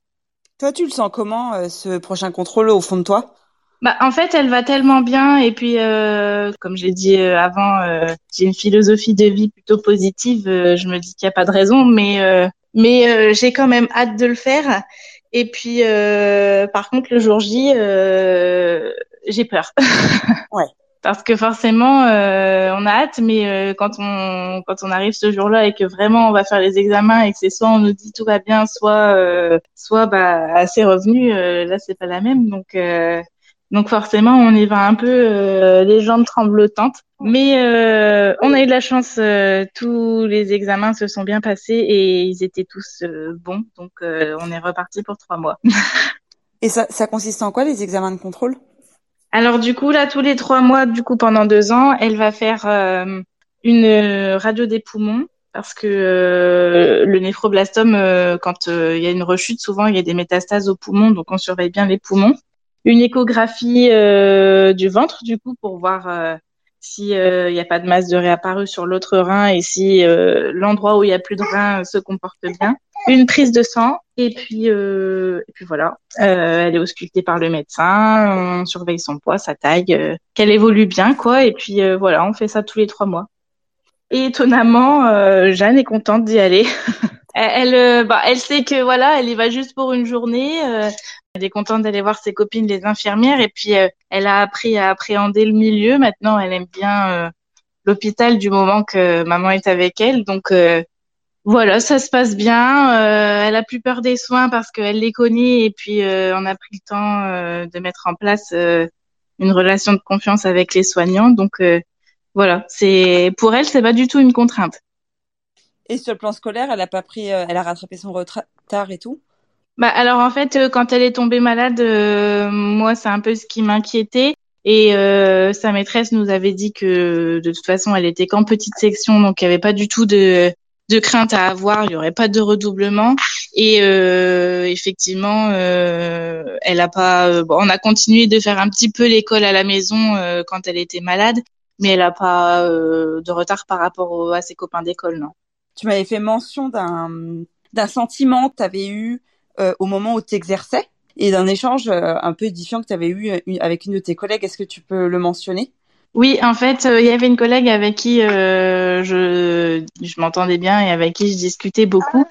Toi, tu le sens comment, euh, ce prochain contrôle au fond de toi? Bah, en fait, elle va tellement bien et puis, euh, comme j'ai dit euh, avant, j'ai une philosophie de vie plutôt positive. je me dis qu'il n'y a pas de raison, mais mais j'ai quand même hâte de le faire. Et puis, par contre, le jour J, j'ai peur. ouais <laughs> parce que forcément euh, on a hâte mais euh, quand on quand on arrive ce jour-là et que vraiment on va faire les examens et que c'est soit on nous dit tout va bien soit euh, soit bah c'est revenu là c'est pas la même. Donc donc forcément on y va un peu les jambes tremblotantes. Mais on a eu de la chance tous les examens se sont bien passés et ils étaient tous bons. Donc on est reparti pour trois mois. <laughs> Et ça ça consiste en quoi les examens de contrôle? Alors du coup, là, tous les trois mois, du coup, pendant deux ans, elle va faire euh, une euh, radio des poumons parce que euh, le néphroblastome, quand il y a une rechute, souvent il y a des métastases aux poumons, donc on surveille bien les poumons. Une échographie du ventre, du coup, pour voir s'il n'y a pas de masse de réapparu sur l'autre rein et si l'endroit où il y a plus de rein se comporte bien une prise de sang et puis euh, et puis voilà. Euh, elle est auscultée par le médecin on surveille son poids sa taille euh, qu'elle évolue bien quoi et puis euh, voilà on fait ça tous les trois mois. Et étonnamment euh, Jeanne est contente d'y aller. <laughs> Elle bah, elle sait que voilà elle y va juste pour une journée elle est contente d'aller voir ses copines les infirmières et puis elle a appris à appréhender le milieu. Maintenant elle aime bien l'hôpital du moment que maman est avec elle. Donc Voilà, ça se passe bien. Euh, elle a plus peur des soins parce qu'elle les connaît et puis euh, on a pris le temps euh, de mettre en place une relation de confiance avec les soignants. Donc voilà, c'est pour elle, c'est pas du tout une contrainte. Et sur le plan scolaire, elle a pas pris, elle a rattrapé son retard et tout? Bah alors en fait, quand elle est tombée malade, moi c'est un peu ce qui m'inquiétait. Et sa maîtresse nous avait dit que de toute façon, elle était qu'en petite section, donc il n'y avait pas du tout de de crainte à avoir, il y aurait pas de redoublement. Et euh, effectivement, euh, elle a pas. Euh, on a continué de faire un petit peu l'école à la maison euh, quand elle était malade, mais elle a pas euh, de retard par rapport à ses copains d'école, non. Tu m'avais fait mention d'un d'un sentiment que tu avais eu au moment où tu exerçais et d'un échange un peu édifiant que tu avais eu avec une de tes collègues. Est-ce que tu peux le mentionner? Oui, en fait, euh, il y avait une collègue avec qui euh, je, je m'entendais bien et avec qui je discutais beaucoup.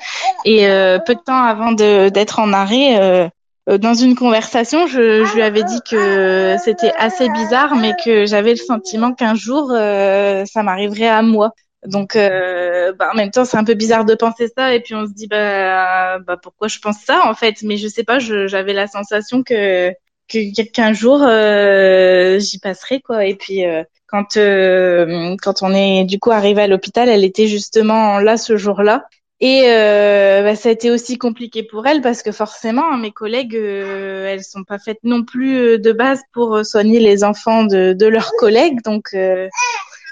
Et euh, peu de temps avant d'être en arrêt, dans une conversation, je, je, lui avais dit que c'était assez bizarre, mais que j'avais le sentiment qu'un jour, ça m'arriverait à moi. Donc, bah, en même temps, c'est un peu bizarre de penser ça. Et puis, on se dit, bah, bah pourquoi je pense ça, en fait? Mais je sais pas, j'avais la sensation que qu'un jour euh, j'y passerai quoi. Et puis euh, quand euh, quand on est du coup arrivé à l'hôpital, elle était justement là ce jour-là. Et bah, ça a été aussi compliqué pour elle parce que forcément, mes collègues, elles sont pas faites non plus de base pour soigner les enfants de, de leurs collègues, donc euh,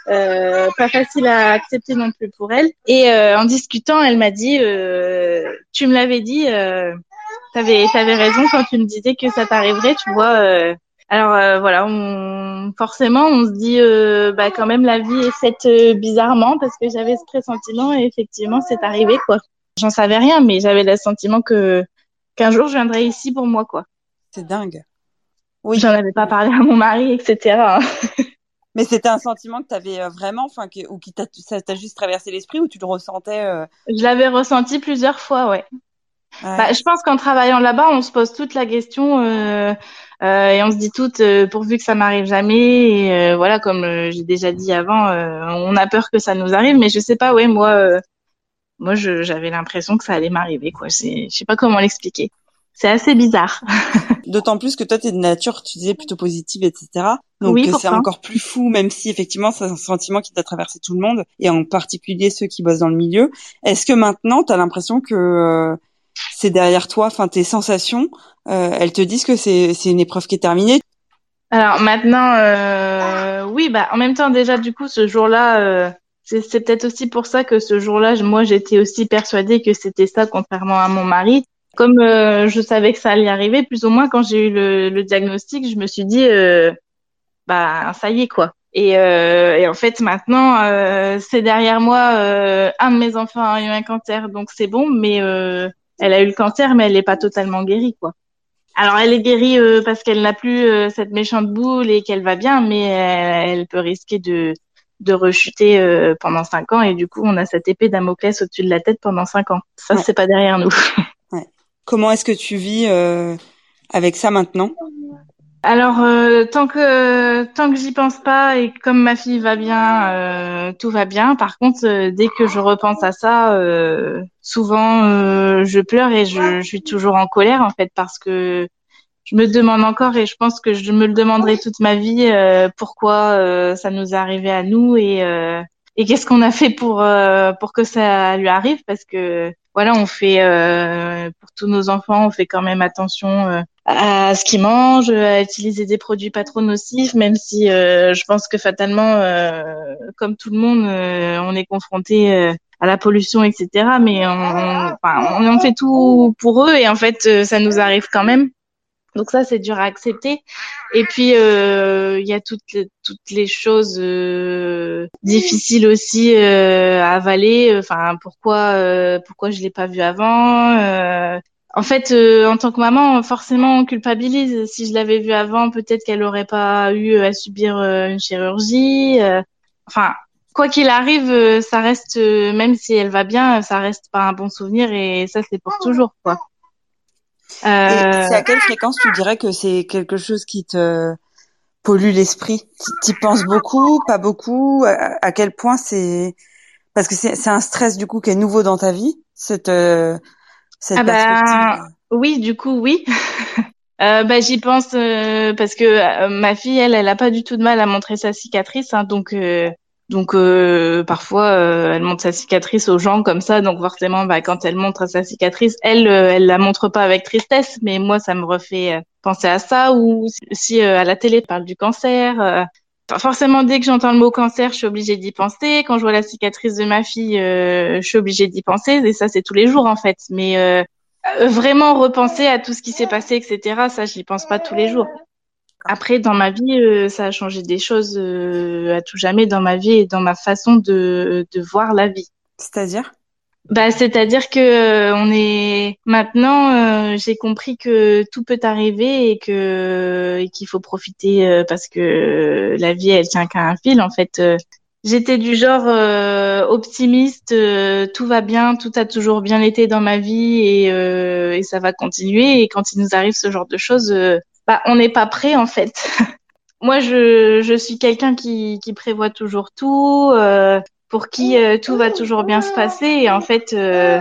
pas facile à accepter non plus pour elle. Et en discutant, elle m'a dit, tu me l'avais dit, T'avais, avais raison quand tu me disais que ça t'arriverait, tu vois. Euh, alors euh, voilà, on, forcément, on se dit, euh, bah quand même, la vie est faite bizarrement parce que j'avais ce pressentiment et effectivement, c'est arrivé quoi. J'en savais rien, mais j'avais le sentiment que qu'un jour, je viendrais ici pour moi quoi. C'est dingue. Oui. J'en avais pas parlé à mon mari, etc. <laughs> Mais c'était un sentiment que tu avais vraiment, enfin, ou qui t'a, juste traversé l'esprit ou tu le ressentais Je l'avais ressenti plusieurs fois, ouais. Bah, je pense qu'en travaillant là-bas, on se pose toute la question euh, euh, et on se dit toutes euh, pourvu que ça m'arrive jamais. Et euh, voilà, comme euh, j'ai déjà dit avant, on a peur que ça nous arrive, mais je sais pas. Ouais, moi, moi, j'avais l'impression que ça allait m'arriver. Quoi, je sais pas comment l'expliquer. C'est assez bizarre. <laughs> D'autant plus que toi, tu es de nature, tu disais plutôt positive, etc. Donc oui, c'est encore plus fou, même si effectivement c'est un sentiment qui t'a traversé tout le monde, et en particulier ceux qui bossent dans le milieu. Est-ce que maintenant, tu as l'impression que c'est derrière toi, enfin tes sensations, euh, elles te disent que c'est c'est une épreuve qui est terminée. Alors maintenant, euh, oui, bah en même temps déjà du coup ce jour-là, euh, c'est peut-être aussi pour ça que ce jour-là, moi j'étais aussi persuadée que c'était ça, contrairement à mon mari. Comme je savais que ça allait arriver, plus ou moins quand j'ai eu le, diagnostic, je me suis dit, bah ça y est quoi. Et, et en fait maintenant, c'est derrière moi, un de mes enfants a eu un cancer, donc c'est bon, mais elle a eu le cancer, mais elle n'est pas totalement guérie, quoi. Alors, elle est guérie euh, parce qu'elle n'a plus euh, cette méchante boule et qu'elle va bien, mais elle, peut risquer de, de rechuter euh, pendant cinq ans. Et du coup, on a cette épée Damoclès au-dessus de la tête pendant cinq ans. Ça, c'est pas derrière nous. Ouais. Comment est-ce que tu vis avec ça maintenant? Alors euh, tant que tant que j'y pense pas et comme ma fille va bien, euh, tout va bien. Par contre, euh, dès que je repense à ça, souvent je pleure et je, je, suis toujours en colère en fait parce que je me demande encore et je pense que je me le demanderai toute ma vie pourquoi ça nous est arrivé à nous et et qu'est-ce qu'on a fait pour pour que ça lui arrive parce que voilà on fait pour tous nos enfants on fait quand même attention à ce qu'ils mangent, à utiliser des produits pas trop nocifs, même si euh, je pense que fatalement, euh, comme tout le monde, euh, on est confronté à la pollution, etc. Mais on, on, fait tout pour eux et en fait, ça nous arrive quand même. Donc ça, c'est dur à accepter. Et puis, il y a toutes les, toutes les choses difficiles aussi à avaler. Enfin, pourquoi, pourquoi je l'ai pas vu avant en fait, euh, en tant que maman, forcément, on culpabilise. Si je l'avais vue avant, peut-être qu'elle n'aurait pas eu à subir euh, une chirurgie. Euh. enfin, quoi qu'il arrive, ça reste, même si elle va bien, ça reste pas un bon souvenir et ça, c'est pour toujours, quoi. C'est à quelle fréquence tu dirais que c'est quelque chose qui te pollue l'esprit? Tu penses beaucoup, pas beaucoup? À quel point c'est Parce que c'est un stress du coup qui est nouveau dans ta vie, cette, euh, cette ah bah, oui, du coup oui. <laughs> euh, bah j'y pense euh, parce que euh, ma fille, elle, elle a pas du tout de mal à montrer sa cicatrice, hein, donc donc parfois elle montre sa cicatrice aux gens comme ça, donc forcément bah quand elle montre sa cicatrice, elle elle la montre pas avec tristesse, mais moi ça me refait penser à ça ou si à la télé parle du cancer forcément, dès que j'entends le mot cancer, je suis obligée d'y penser. Quand je vois la cicatrice de ma fille, euh, je suis obligée d'y penser. Et ça, c'est tous les jours, en fait. Mais euh, vraiment repenser à tout ce qui s'est passé, etc., ça, je n'y pense pas tous les jours. Après, dans ma vie, euh, ça a changé des choses à tout jamais dans ma vie et dans ma façon de, de voir la vie. C'est-à-dire? Bah, c'est-à-dire que euh, on est maintenant, euh, j'ai compris que tout peut arriver et que et qu'il faut profiter euh, parce que la vie elle tient qu'à un fil. En fait, j'étais du genre optimiste, tout va bien, tout a toujours bien été dans ma vie et et ça va continuer. Et quand il nous arrive ce genre de choses, bah on n'est pas prêt en fait. <laughs> Moi, je, je suis quelqu'un qui, qui prévoit toujours tout pour qui euh, tout va toujours bien se passer. Et en fait, euh,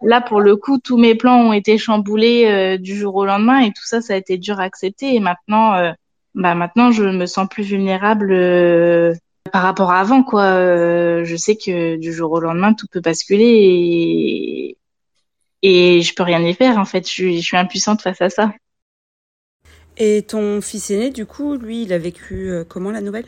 là, pour le coup, tous mes plans ont été chamboulés euh, du jour au lendemain et tout ça, ça a été dur à accepter. Et maintenant, bah maintenant, je me sens plus vulnérable par rapport à avant, quoi. je sais que du jour au lendemain, tout peut basculer et, et je peux rien y faire. En fait, je suis, je suis impuissante face à ça. Et ton fils aîné, du coup, lui, il a vécu comment la nouvelle?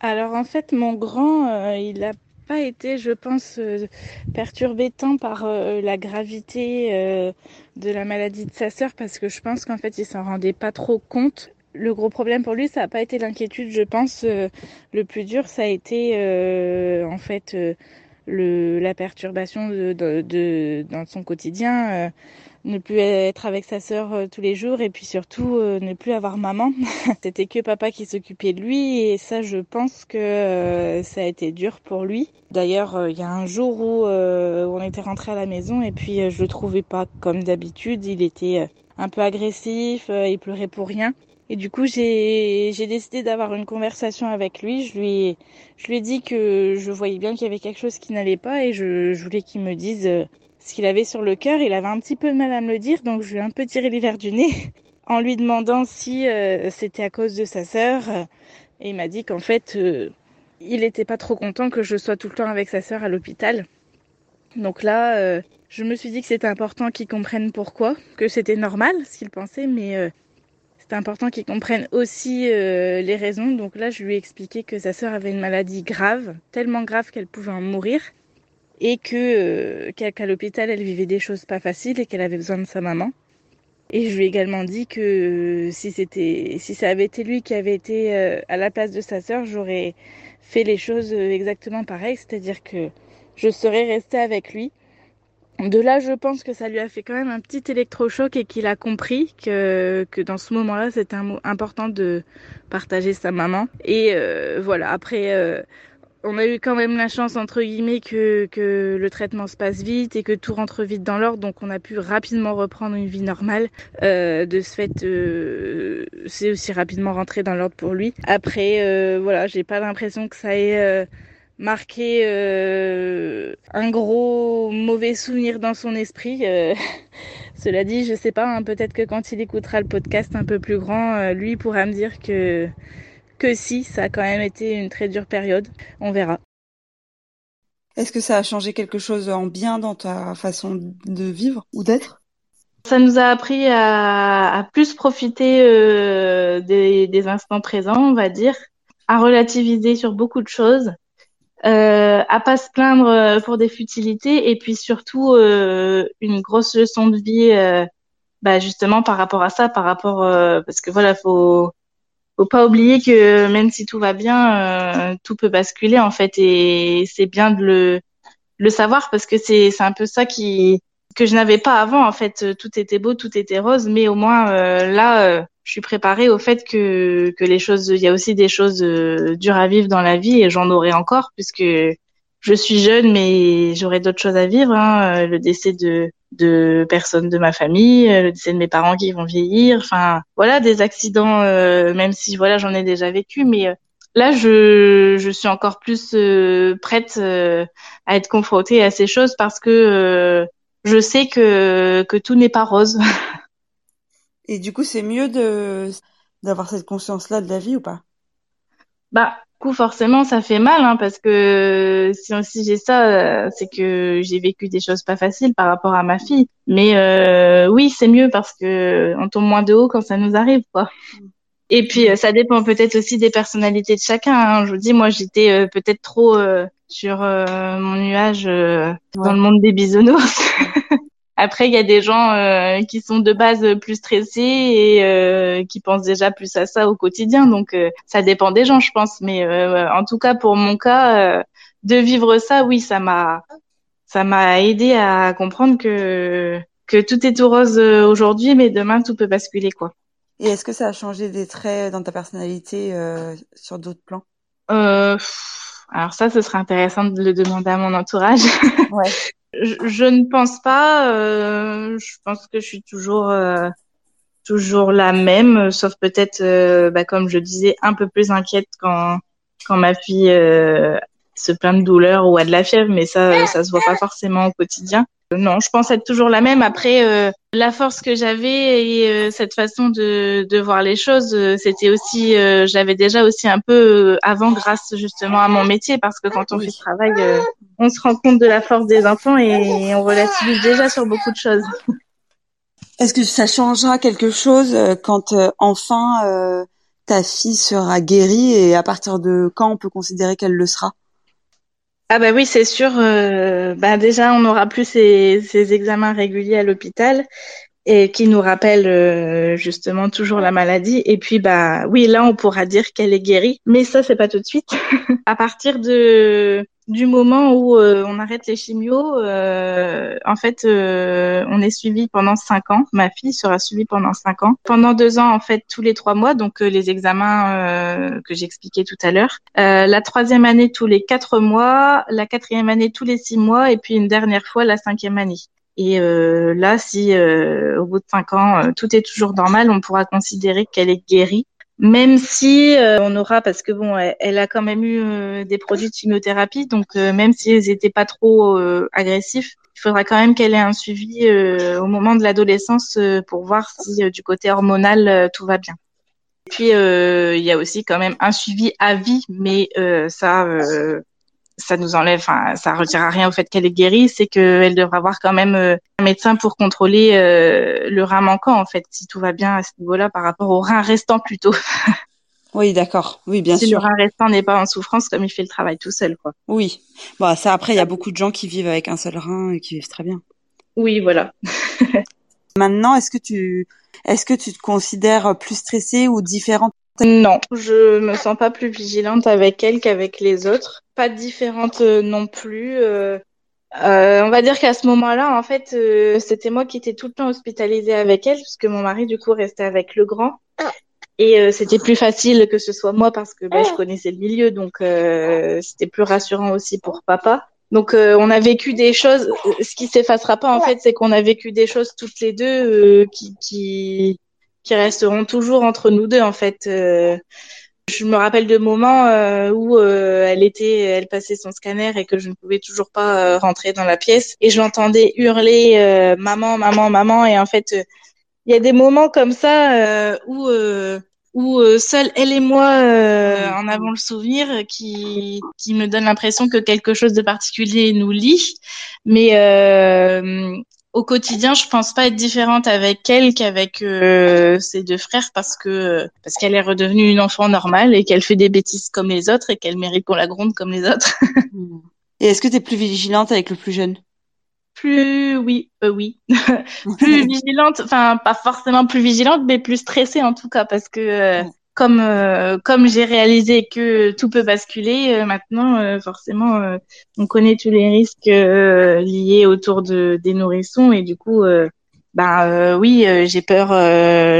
Alors en fait, mon grand, euh, il n'a pas été, je pense, euh, perturbé tant par euh, la gravité de la maladie de sa sœur parce que je pense qu'en fait, il s'en rendait pas trop compte. Le gros problème pour lui, ça n'a pas été l'inquiétude, je pense. le plus dur, ça a été en fait le, la perturbation de, de, dans son quotidien ne plus être avec sa sœur euh, tous les jours et puis surtout euh, ne plus avoir maman. <laughs> C'était que papa qui s'occupait de lui et ça je pense que euh, ça a été dur pour lui. D'ailleurs il y a un jour où on était rentré à la maison et puis je le trouvais pas comme d'habitude, il était un peu agressif, il pleurait pour rien. Et du coup, j'ai décidé d'avoir une conversation avec lui. Je lui, je lui ai dit que je voyais bien qu'il y avait quelque chose qui n'allait pas et je, je voulais qu'il me dise ce qu'il avait sur le cœur. Il avait un petit peu de mal à me le dire, donc je lui ai un peu tiré l'hiver du nez <laughs> en lui demandant si euh, c'était à cause de sa sœur. Et il m'a dit qu'en fait, euh, il n'était pas trop content que je sois tout le temps avec sa sœur à l'hôpital. Donc là, euh, je me suis dit que c'était important qu'il comprenne pourquoi, que c'était normal ce qu'il pensait, mais c'était important qu'il comprenne aussi les raisons. Donc là, je lui ai expliqué que sa sœur avait une maladie grave, tellement grave qu'elle pouvait en mourir et que euh, qu'à l'hôpital elle vivait des choses pas faciles et qu'elle avait besoin de sa maman. Et je lui ai également dit que si c'était si ça avait été lui qui avait été euh, à la place de sa sœur, j'aurais fait les choses euh, exactement pareil, c'est-à-dire que je serais restée avec lui. De là, je pense que ça lui a fait quand même un petit électrochoc et qu'il a compris que, que dans ce moment-là, c'était important de partager sa maman. Et voilà, après, on a eu quand même la chance, entre guillemets, que, que, le traitement se passe vite et que tout rentre vite dans l'ordre. Donc, on a pu rapidement reprendre une vie normale. Euh, de ce fait, euh, c'est aussi rapidement rentré dans l'ordre pour lui. Après, euh, voilà, j'ai pas l'impression que ça ait euh, marqué euh, un gros mauvais souvenir dans son esprit. <laughs> Cela dit, je sais pas, hein, peut-être que quand il écoutera le podcast un peu plus grand, lui pourra me dire que que si, ça a quand même été une très dure période. On verra. Est-ce que ça a changé quelque chose en bien dans ta façon de vivre ou d'être? Ça nous a appris à, plus profiter euh, des, instants présents, on va dire, à relativiser sur beaucoup de choses, euh, à pas se plaindre euh, pour des futilités et puis surtout euh, une grosse leçon de vie, bah justement par rapport à ça, par rapport parce que voilà, faut faut pas oublier que même si tout va bien, euh, tout peut basculer en fait, et c'est bien de le, le savoir parce que c'est c'est un peu ça qui que je n'avais pas avant en fait. Tout était beau, tout était rose, mais au moins euh, là, euh, je suis préparée au fait que que les choses, il y a aussi des choses dures à vivre dans la vie et j'en aurai encore puisque je suis jeune, mais j'aurai d'autres choses à vivre. Hein. Le décès de de personnes de ma famille, euh, le décès de mes parents qui vont vieillir, enfin voilà des accidents, euh, même si voilà j'en ai déjà vécu, mais euh, là, je, je suis encore plus prête à être confrontée à ces choses parce que je sais que, que tout n'est pas rose. <laughs> Et du coup, c'est mieux de d'avoir cette conscience-là de la vie ou pas? Bah, coup, forcément, ça fait mal, hein, parce que si, si j'ai ça, c'est que j'ai vécu des choses pas faciles par rapport à ma fille. Mais euh, oui, c'est mieux parce que on tombe moins de haut quand ça nous arrive, quoi. Et puis, euh, ça dépend peut-être aussi des personnalités de chacun. Hein. Je vous dis, moi, j'étais euh, peut-être trop euh, sur mon nuage dans le monde des bisounours. <laughs> Après, il y a des gens euh, qui sont de base plus stressés et euh, qui pensent déjà plus à ça au quotidien. Donc, euh, ça dépend des gens, je pense. Mais en tout cas, pour mon cas, de vivre ça, oui, ça m'a, ça m'a aidé à comprendre que que tout est tout rose aujourd'hui, mais demain tout peut basculer, quoi. Et est-ce que ça a changé des traits dans ta personnalité sur d'autres plans? Alors ça, ce serait intéressant de le demander à mon entourage. <laughs> Ouais. je, ne pense pas. Euh, je pense que je suis toujours euh, toujours la même, sauf peut-être, euh, bah, comme je disais, un peu plus inquiète quand quand ma fille se plaint de douleur ou a de la fièvre, mais ça ça se voit pas forcément au quotidien. Non, je pense être toujours la même. Après, euh, la force que j'avais et euh, cette façon de, de voir les choses, euh, c'était aussi, j'avais déjà aussi un peu avant grâce justement à mon métier, parce que quand on fait ce travail, on se rend compte de la force des enfants et on relativise déjà sur beaucoup de choses. Est-ce que ça changera quelque chose quand enfin ta fille sera guérie et à partir de quand on peut considérer qu'elle le sera? Ah bah oui, c'est sûr. Euh, bah déjà, on n'aura plus ces, ces, examens réguliers à l'hôpital et qui nous rappellent euh, justement toujours la maladie. Et puis bah oui, là, on pourra dire qu'elle est guérie, mais ça, c'est pas tout de suite. <laughs> à partir de du moment où euh, on arrête les chimios, euh, en fait, euh, on est suivi pendant cinq ans. Ma fille sera suivie pendant cinq ans. Pendant deux ans, en fait, tous les trois mois, donc les examens que j'expliquais tout à l'heure. la troisième année, tous les quatre mois. La quatrième année, tous les six mois. Et puis une dernière fois, la cinquième année. Et là, si au bout de cinq ans, tout est toujours normal, on pourra considérer qu'elle est guérie. Même si euh, on aura parce que bon elle, a quand même eu euh, des produits de chimiothérapie donc euh, même si ils étaient pas trop agressifs il faudra quand même qu'elle ait un suivi au moment de l'adolescence pour voir si du côté hormonal tout va bien. Et puis il y a aussi quand même un suivi à vie mais ça ça nous enlève, enfin, ça retirera rien au fait qu'elle est guérie, c'est qu'elle devra avoir quand même euh, un médecin pour contrôler euh, le rein manquant, en fait, si tout va bien à ce niveau-là par rapport au rein restant plutôt. <laughs> Oui, d'accord. Oui, bien sûr. Si le rein restant n'est pas en souffrance, comme il fait le travail tout seul, quoi. Oui. Bon, ça, après, il y a beaucoup de gens qui vivent avec un seul rein et qui vivent très bien. Oui, voilà. <laughs> Maintenant, est-ce que tu, est-ce que tu te considères plus stressée ou différente non, je me sens pas plus vigilante avec elle qu'avec les autres. Pas différente euh, non plus. Euh, euh, on va dire qu'à ce moment-là, en fait, c'était moi qui étais tout le temps hospitalisée avec elle, puisque mon mari, du coup, restait avec le grand. Et c'était plus facile que ce soit moi parce que bah, je connaissais le milieu, donc c'était plus rassurant aussi pour papa. Donc on a vécu des choses. Ce qui s'effacera pas en fait, c'est qu'on a vécu des choses toutes les deux qui, qui qui resteront toujours entre nous deux en fait. Euh, je me rappelle de moments euh, où euh, elle était, elle passait son scanner et que je ne pouvais toujours pas rentrer dans la pièce. Et je l'entendais hurler maman, maman, maman. Et en fait il y a des moments comme ça où où seule elle et moi en avons le souvenir qui qui me donne l'impression que quelque chose de particulier nous lie. Mais au quotidien, je pense pas être différente avec elle qu'avec euh, ses deux frères parce que parce qu'elle est redevenue une enfant normale et qu'elle fait des bêtises comme les autres et qu'elle mérite qu'on la gronde comme les autres. <laughs> et est-ce que tu es plus vigilante avec le plus jeune? Plus oui, euh, oui. <laughs> plus vigilante, enfin pas forcément plus vigilante mais plus stressée en tout cas parce que euh, comme euh, comme j'ai réalisé que tout peut basculer euh, maintenant euh, forcément on connaît tous les risques liés autour de des nourrissons et du coup ben oui j'ai peur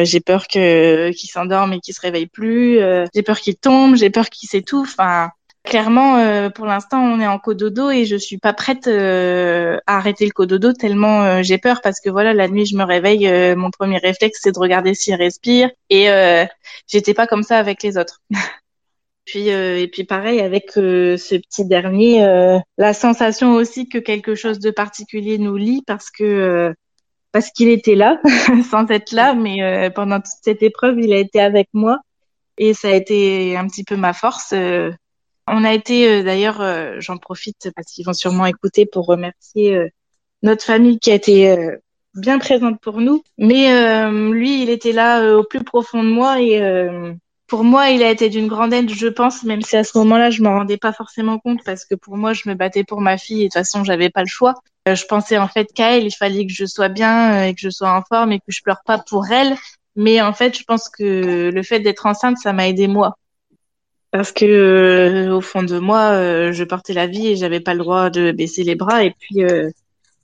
j'ai peur que qu'il s'endorme et qu'il se réveille plus j'ai peur qu'il tombe j'ai peur qu'il s'étouffe enfin Clairement, euh, pour l'instant, on est en cododo et je suis pas prête euh, à arrêter le cododo tellement euh, j'ai peur parce que voilà, la nuit, je me réveille, mon premier réflexe c'est de regarder s'il respire et j'étais pas comme ça avec les autres. <laughs> Puis et puis pareil avec ce petit dernier, la sensation aussi que quelque chose de particulier nous lie parce que parce qu'il était là, <laughs> sans être là, mais pendant toute cette épreuve, il a été avec moi et ça a été un petit peu ma force. On a été d'ailleurs, j'en profite parce qu'ils vont sûrement écouter pour remercier notre famille qui a été bien présente pour nous. Mais euh, lui, il était là euh, au plus profond de moi et euh, pour moi, il a été d'une grande aide, je pense, même si à ce moment-là, je m'en rendais pas forcément compte parce que pour moi, je me battais pour ma fille et de toute façon, j'avais pas le choix. je pensais en fait qu'à elle, il fallait que je sois bien et que je sois en forme et que je pleure pas pour elle. Mais en fait, je pense que le fait d'être enceinte, ça m'a aidé moi. Parce que au fond de moi, je portais la vie et j'avais pas le droit de baisser les bras. Et puis,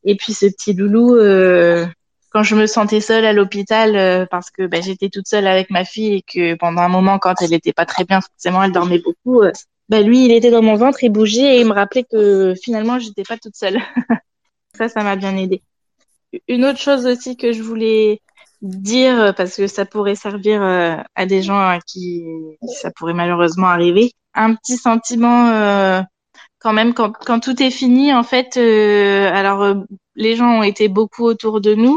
et puis ce petit loulou, euh, quand je me sentais seule à l'hôpital euh, parce que bah, j'étais toute seule avec ma fille et que pendant un moment, quand elle n'était pas très bien, forcément, elle dormait beaucoup. Euh, bah, lui, il était dans mon ventre, il bougeait et il me rappelait que finalement, j'étais pas toute seule. <laughs> ça, ça m'a bien aidé. Une autre chose aussi que je voulais dire parce que ça pourrait servir à des gens à qui ça pourrait malheureusement arriver. Un petit sentiment quand même quand, quand tout est fini en fait euh, alors euh, les gens ont été beaucoup autour de nous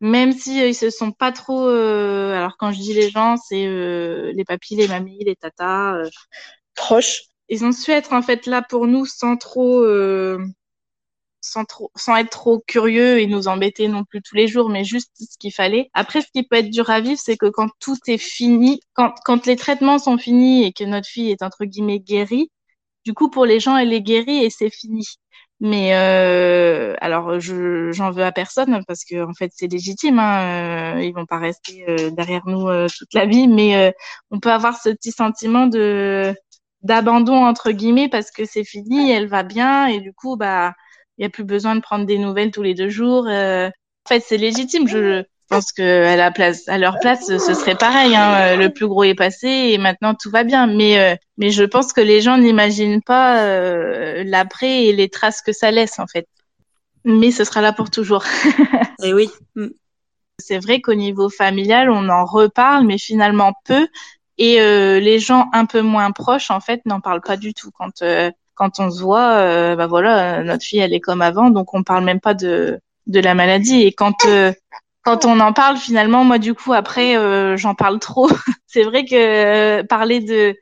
même si euh, ils se sont pas trop alors quand je dis les gens c'est les papis les mamies les tatas proches ils ont su être en fait là pour nous sans trop sans trop sans être trop curieux et nous embêter non plus tous les jours mais juste ce qu'il fallait après ce qui peut être dur à vivre c'est que quand tout est fini quand quand les traitements sont finis et que notre fille est entre guillemets guérie du coup, pour les gens, elle est guérie et c'est fini. Mais euh, alors, je j'en veux à personne parce que en fait, c'est légitime. Hein, euh, ils vont pas rester euh, derrière nous euh, toute la vie, mais euh, on peut avoir ce petit sentiment de d'abandon entre guillemets parce que c'est fini, elle va bien et du coup, bah, il y a plus besoin de prendre des nouvelles tous les deux jours. en fait, c'est légitime. Je pense que à la place, à leur place, ce serait pareil. Hein. Le plus gros est passé et maintenant tout va bien. Mais euh, mais je pense que les gens n'imaginent pas euh, l'après et les traces que ça laisse en fait. Mais ce sera là pour toujours. et <laughs> eh oui. C'est vrai qu'au niveau familial, on en reparle, mais finalement peu. Et euh, les gens un peu moins proches, en fait, n'en parlent pas du tout. Quand quand on se voit, bah voilà, notre fille, elle est comme avant, donc on parle même pas de de la maladie. Et quand quand on en parle finalement, moi du coup après euh, j'en parle trop. <laughs> c'est vrai que euh, parler de,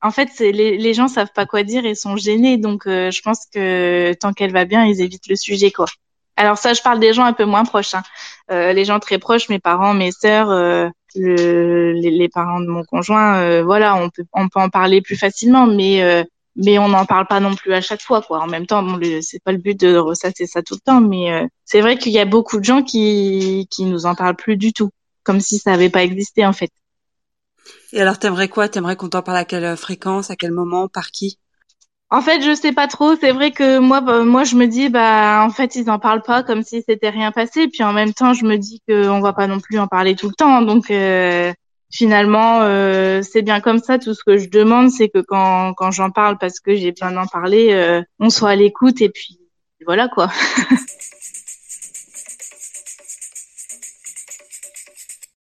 en fait les, les gens savent pas quoi dire et sont gênés, donc euh, je pense que tant qu'elle va bien, ils évitent le sujet quoi. Alors ça, je parle des gens un peu moins proches, hein. les gens très proches, mes parents, mes sœurs, le, les, les, parents de mon conjoint, voilà, on peut on peut en parler plus facilement, mais mais on n'en parle pas non plus à chaque fois quoi. En même temps, bon, c'est pas le but de ressasser ça tout le temps, mais euh, c'est vrai qu'il y a beaucoup de gens qui qui nous en parlent plus du tout, comme si ça avait pas existé en fait. Et alors, t'aimerais quoi? T'aimerais qu'on t'en parle à quelle fréquence, à quel moment, par qui? En fait, je sais pas trop. C'est vrai que moi, bah, moi, je me dis, bah, en fait, ils en parlent pas comme si c'était rien passé. Puis en même temps, je me dis qu'on va pas non plus en parler tout le temps. Donc, euh, finalement, euh, c'est bien comme ça. Tout ce que je demande, c'est que quand, quand j'en parle, parce que j'ai besoin d'en parler, euh, on soit à l'écoute et puis voilà quoi. <laughs>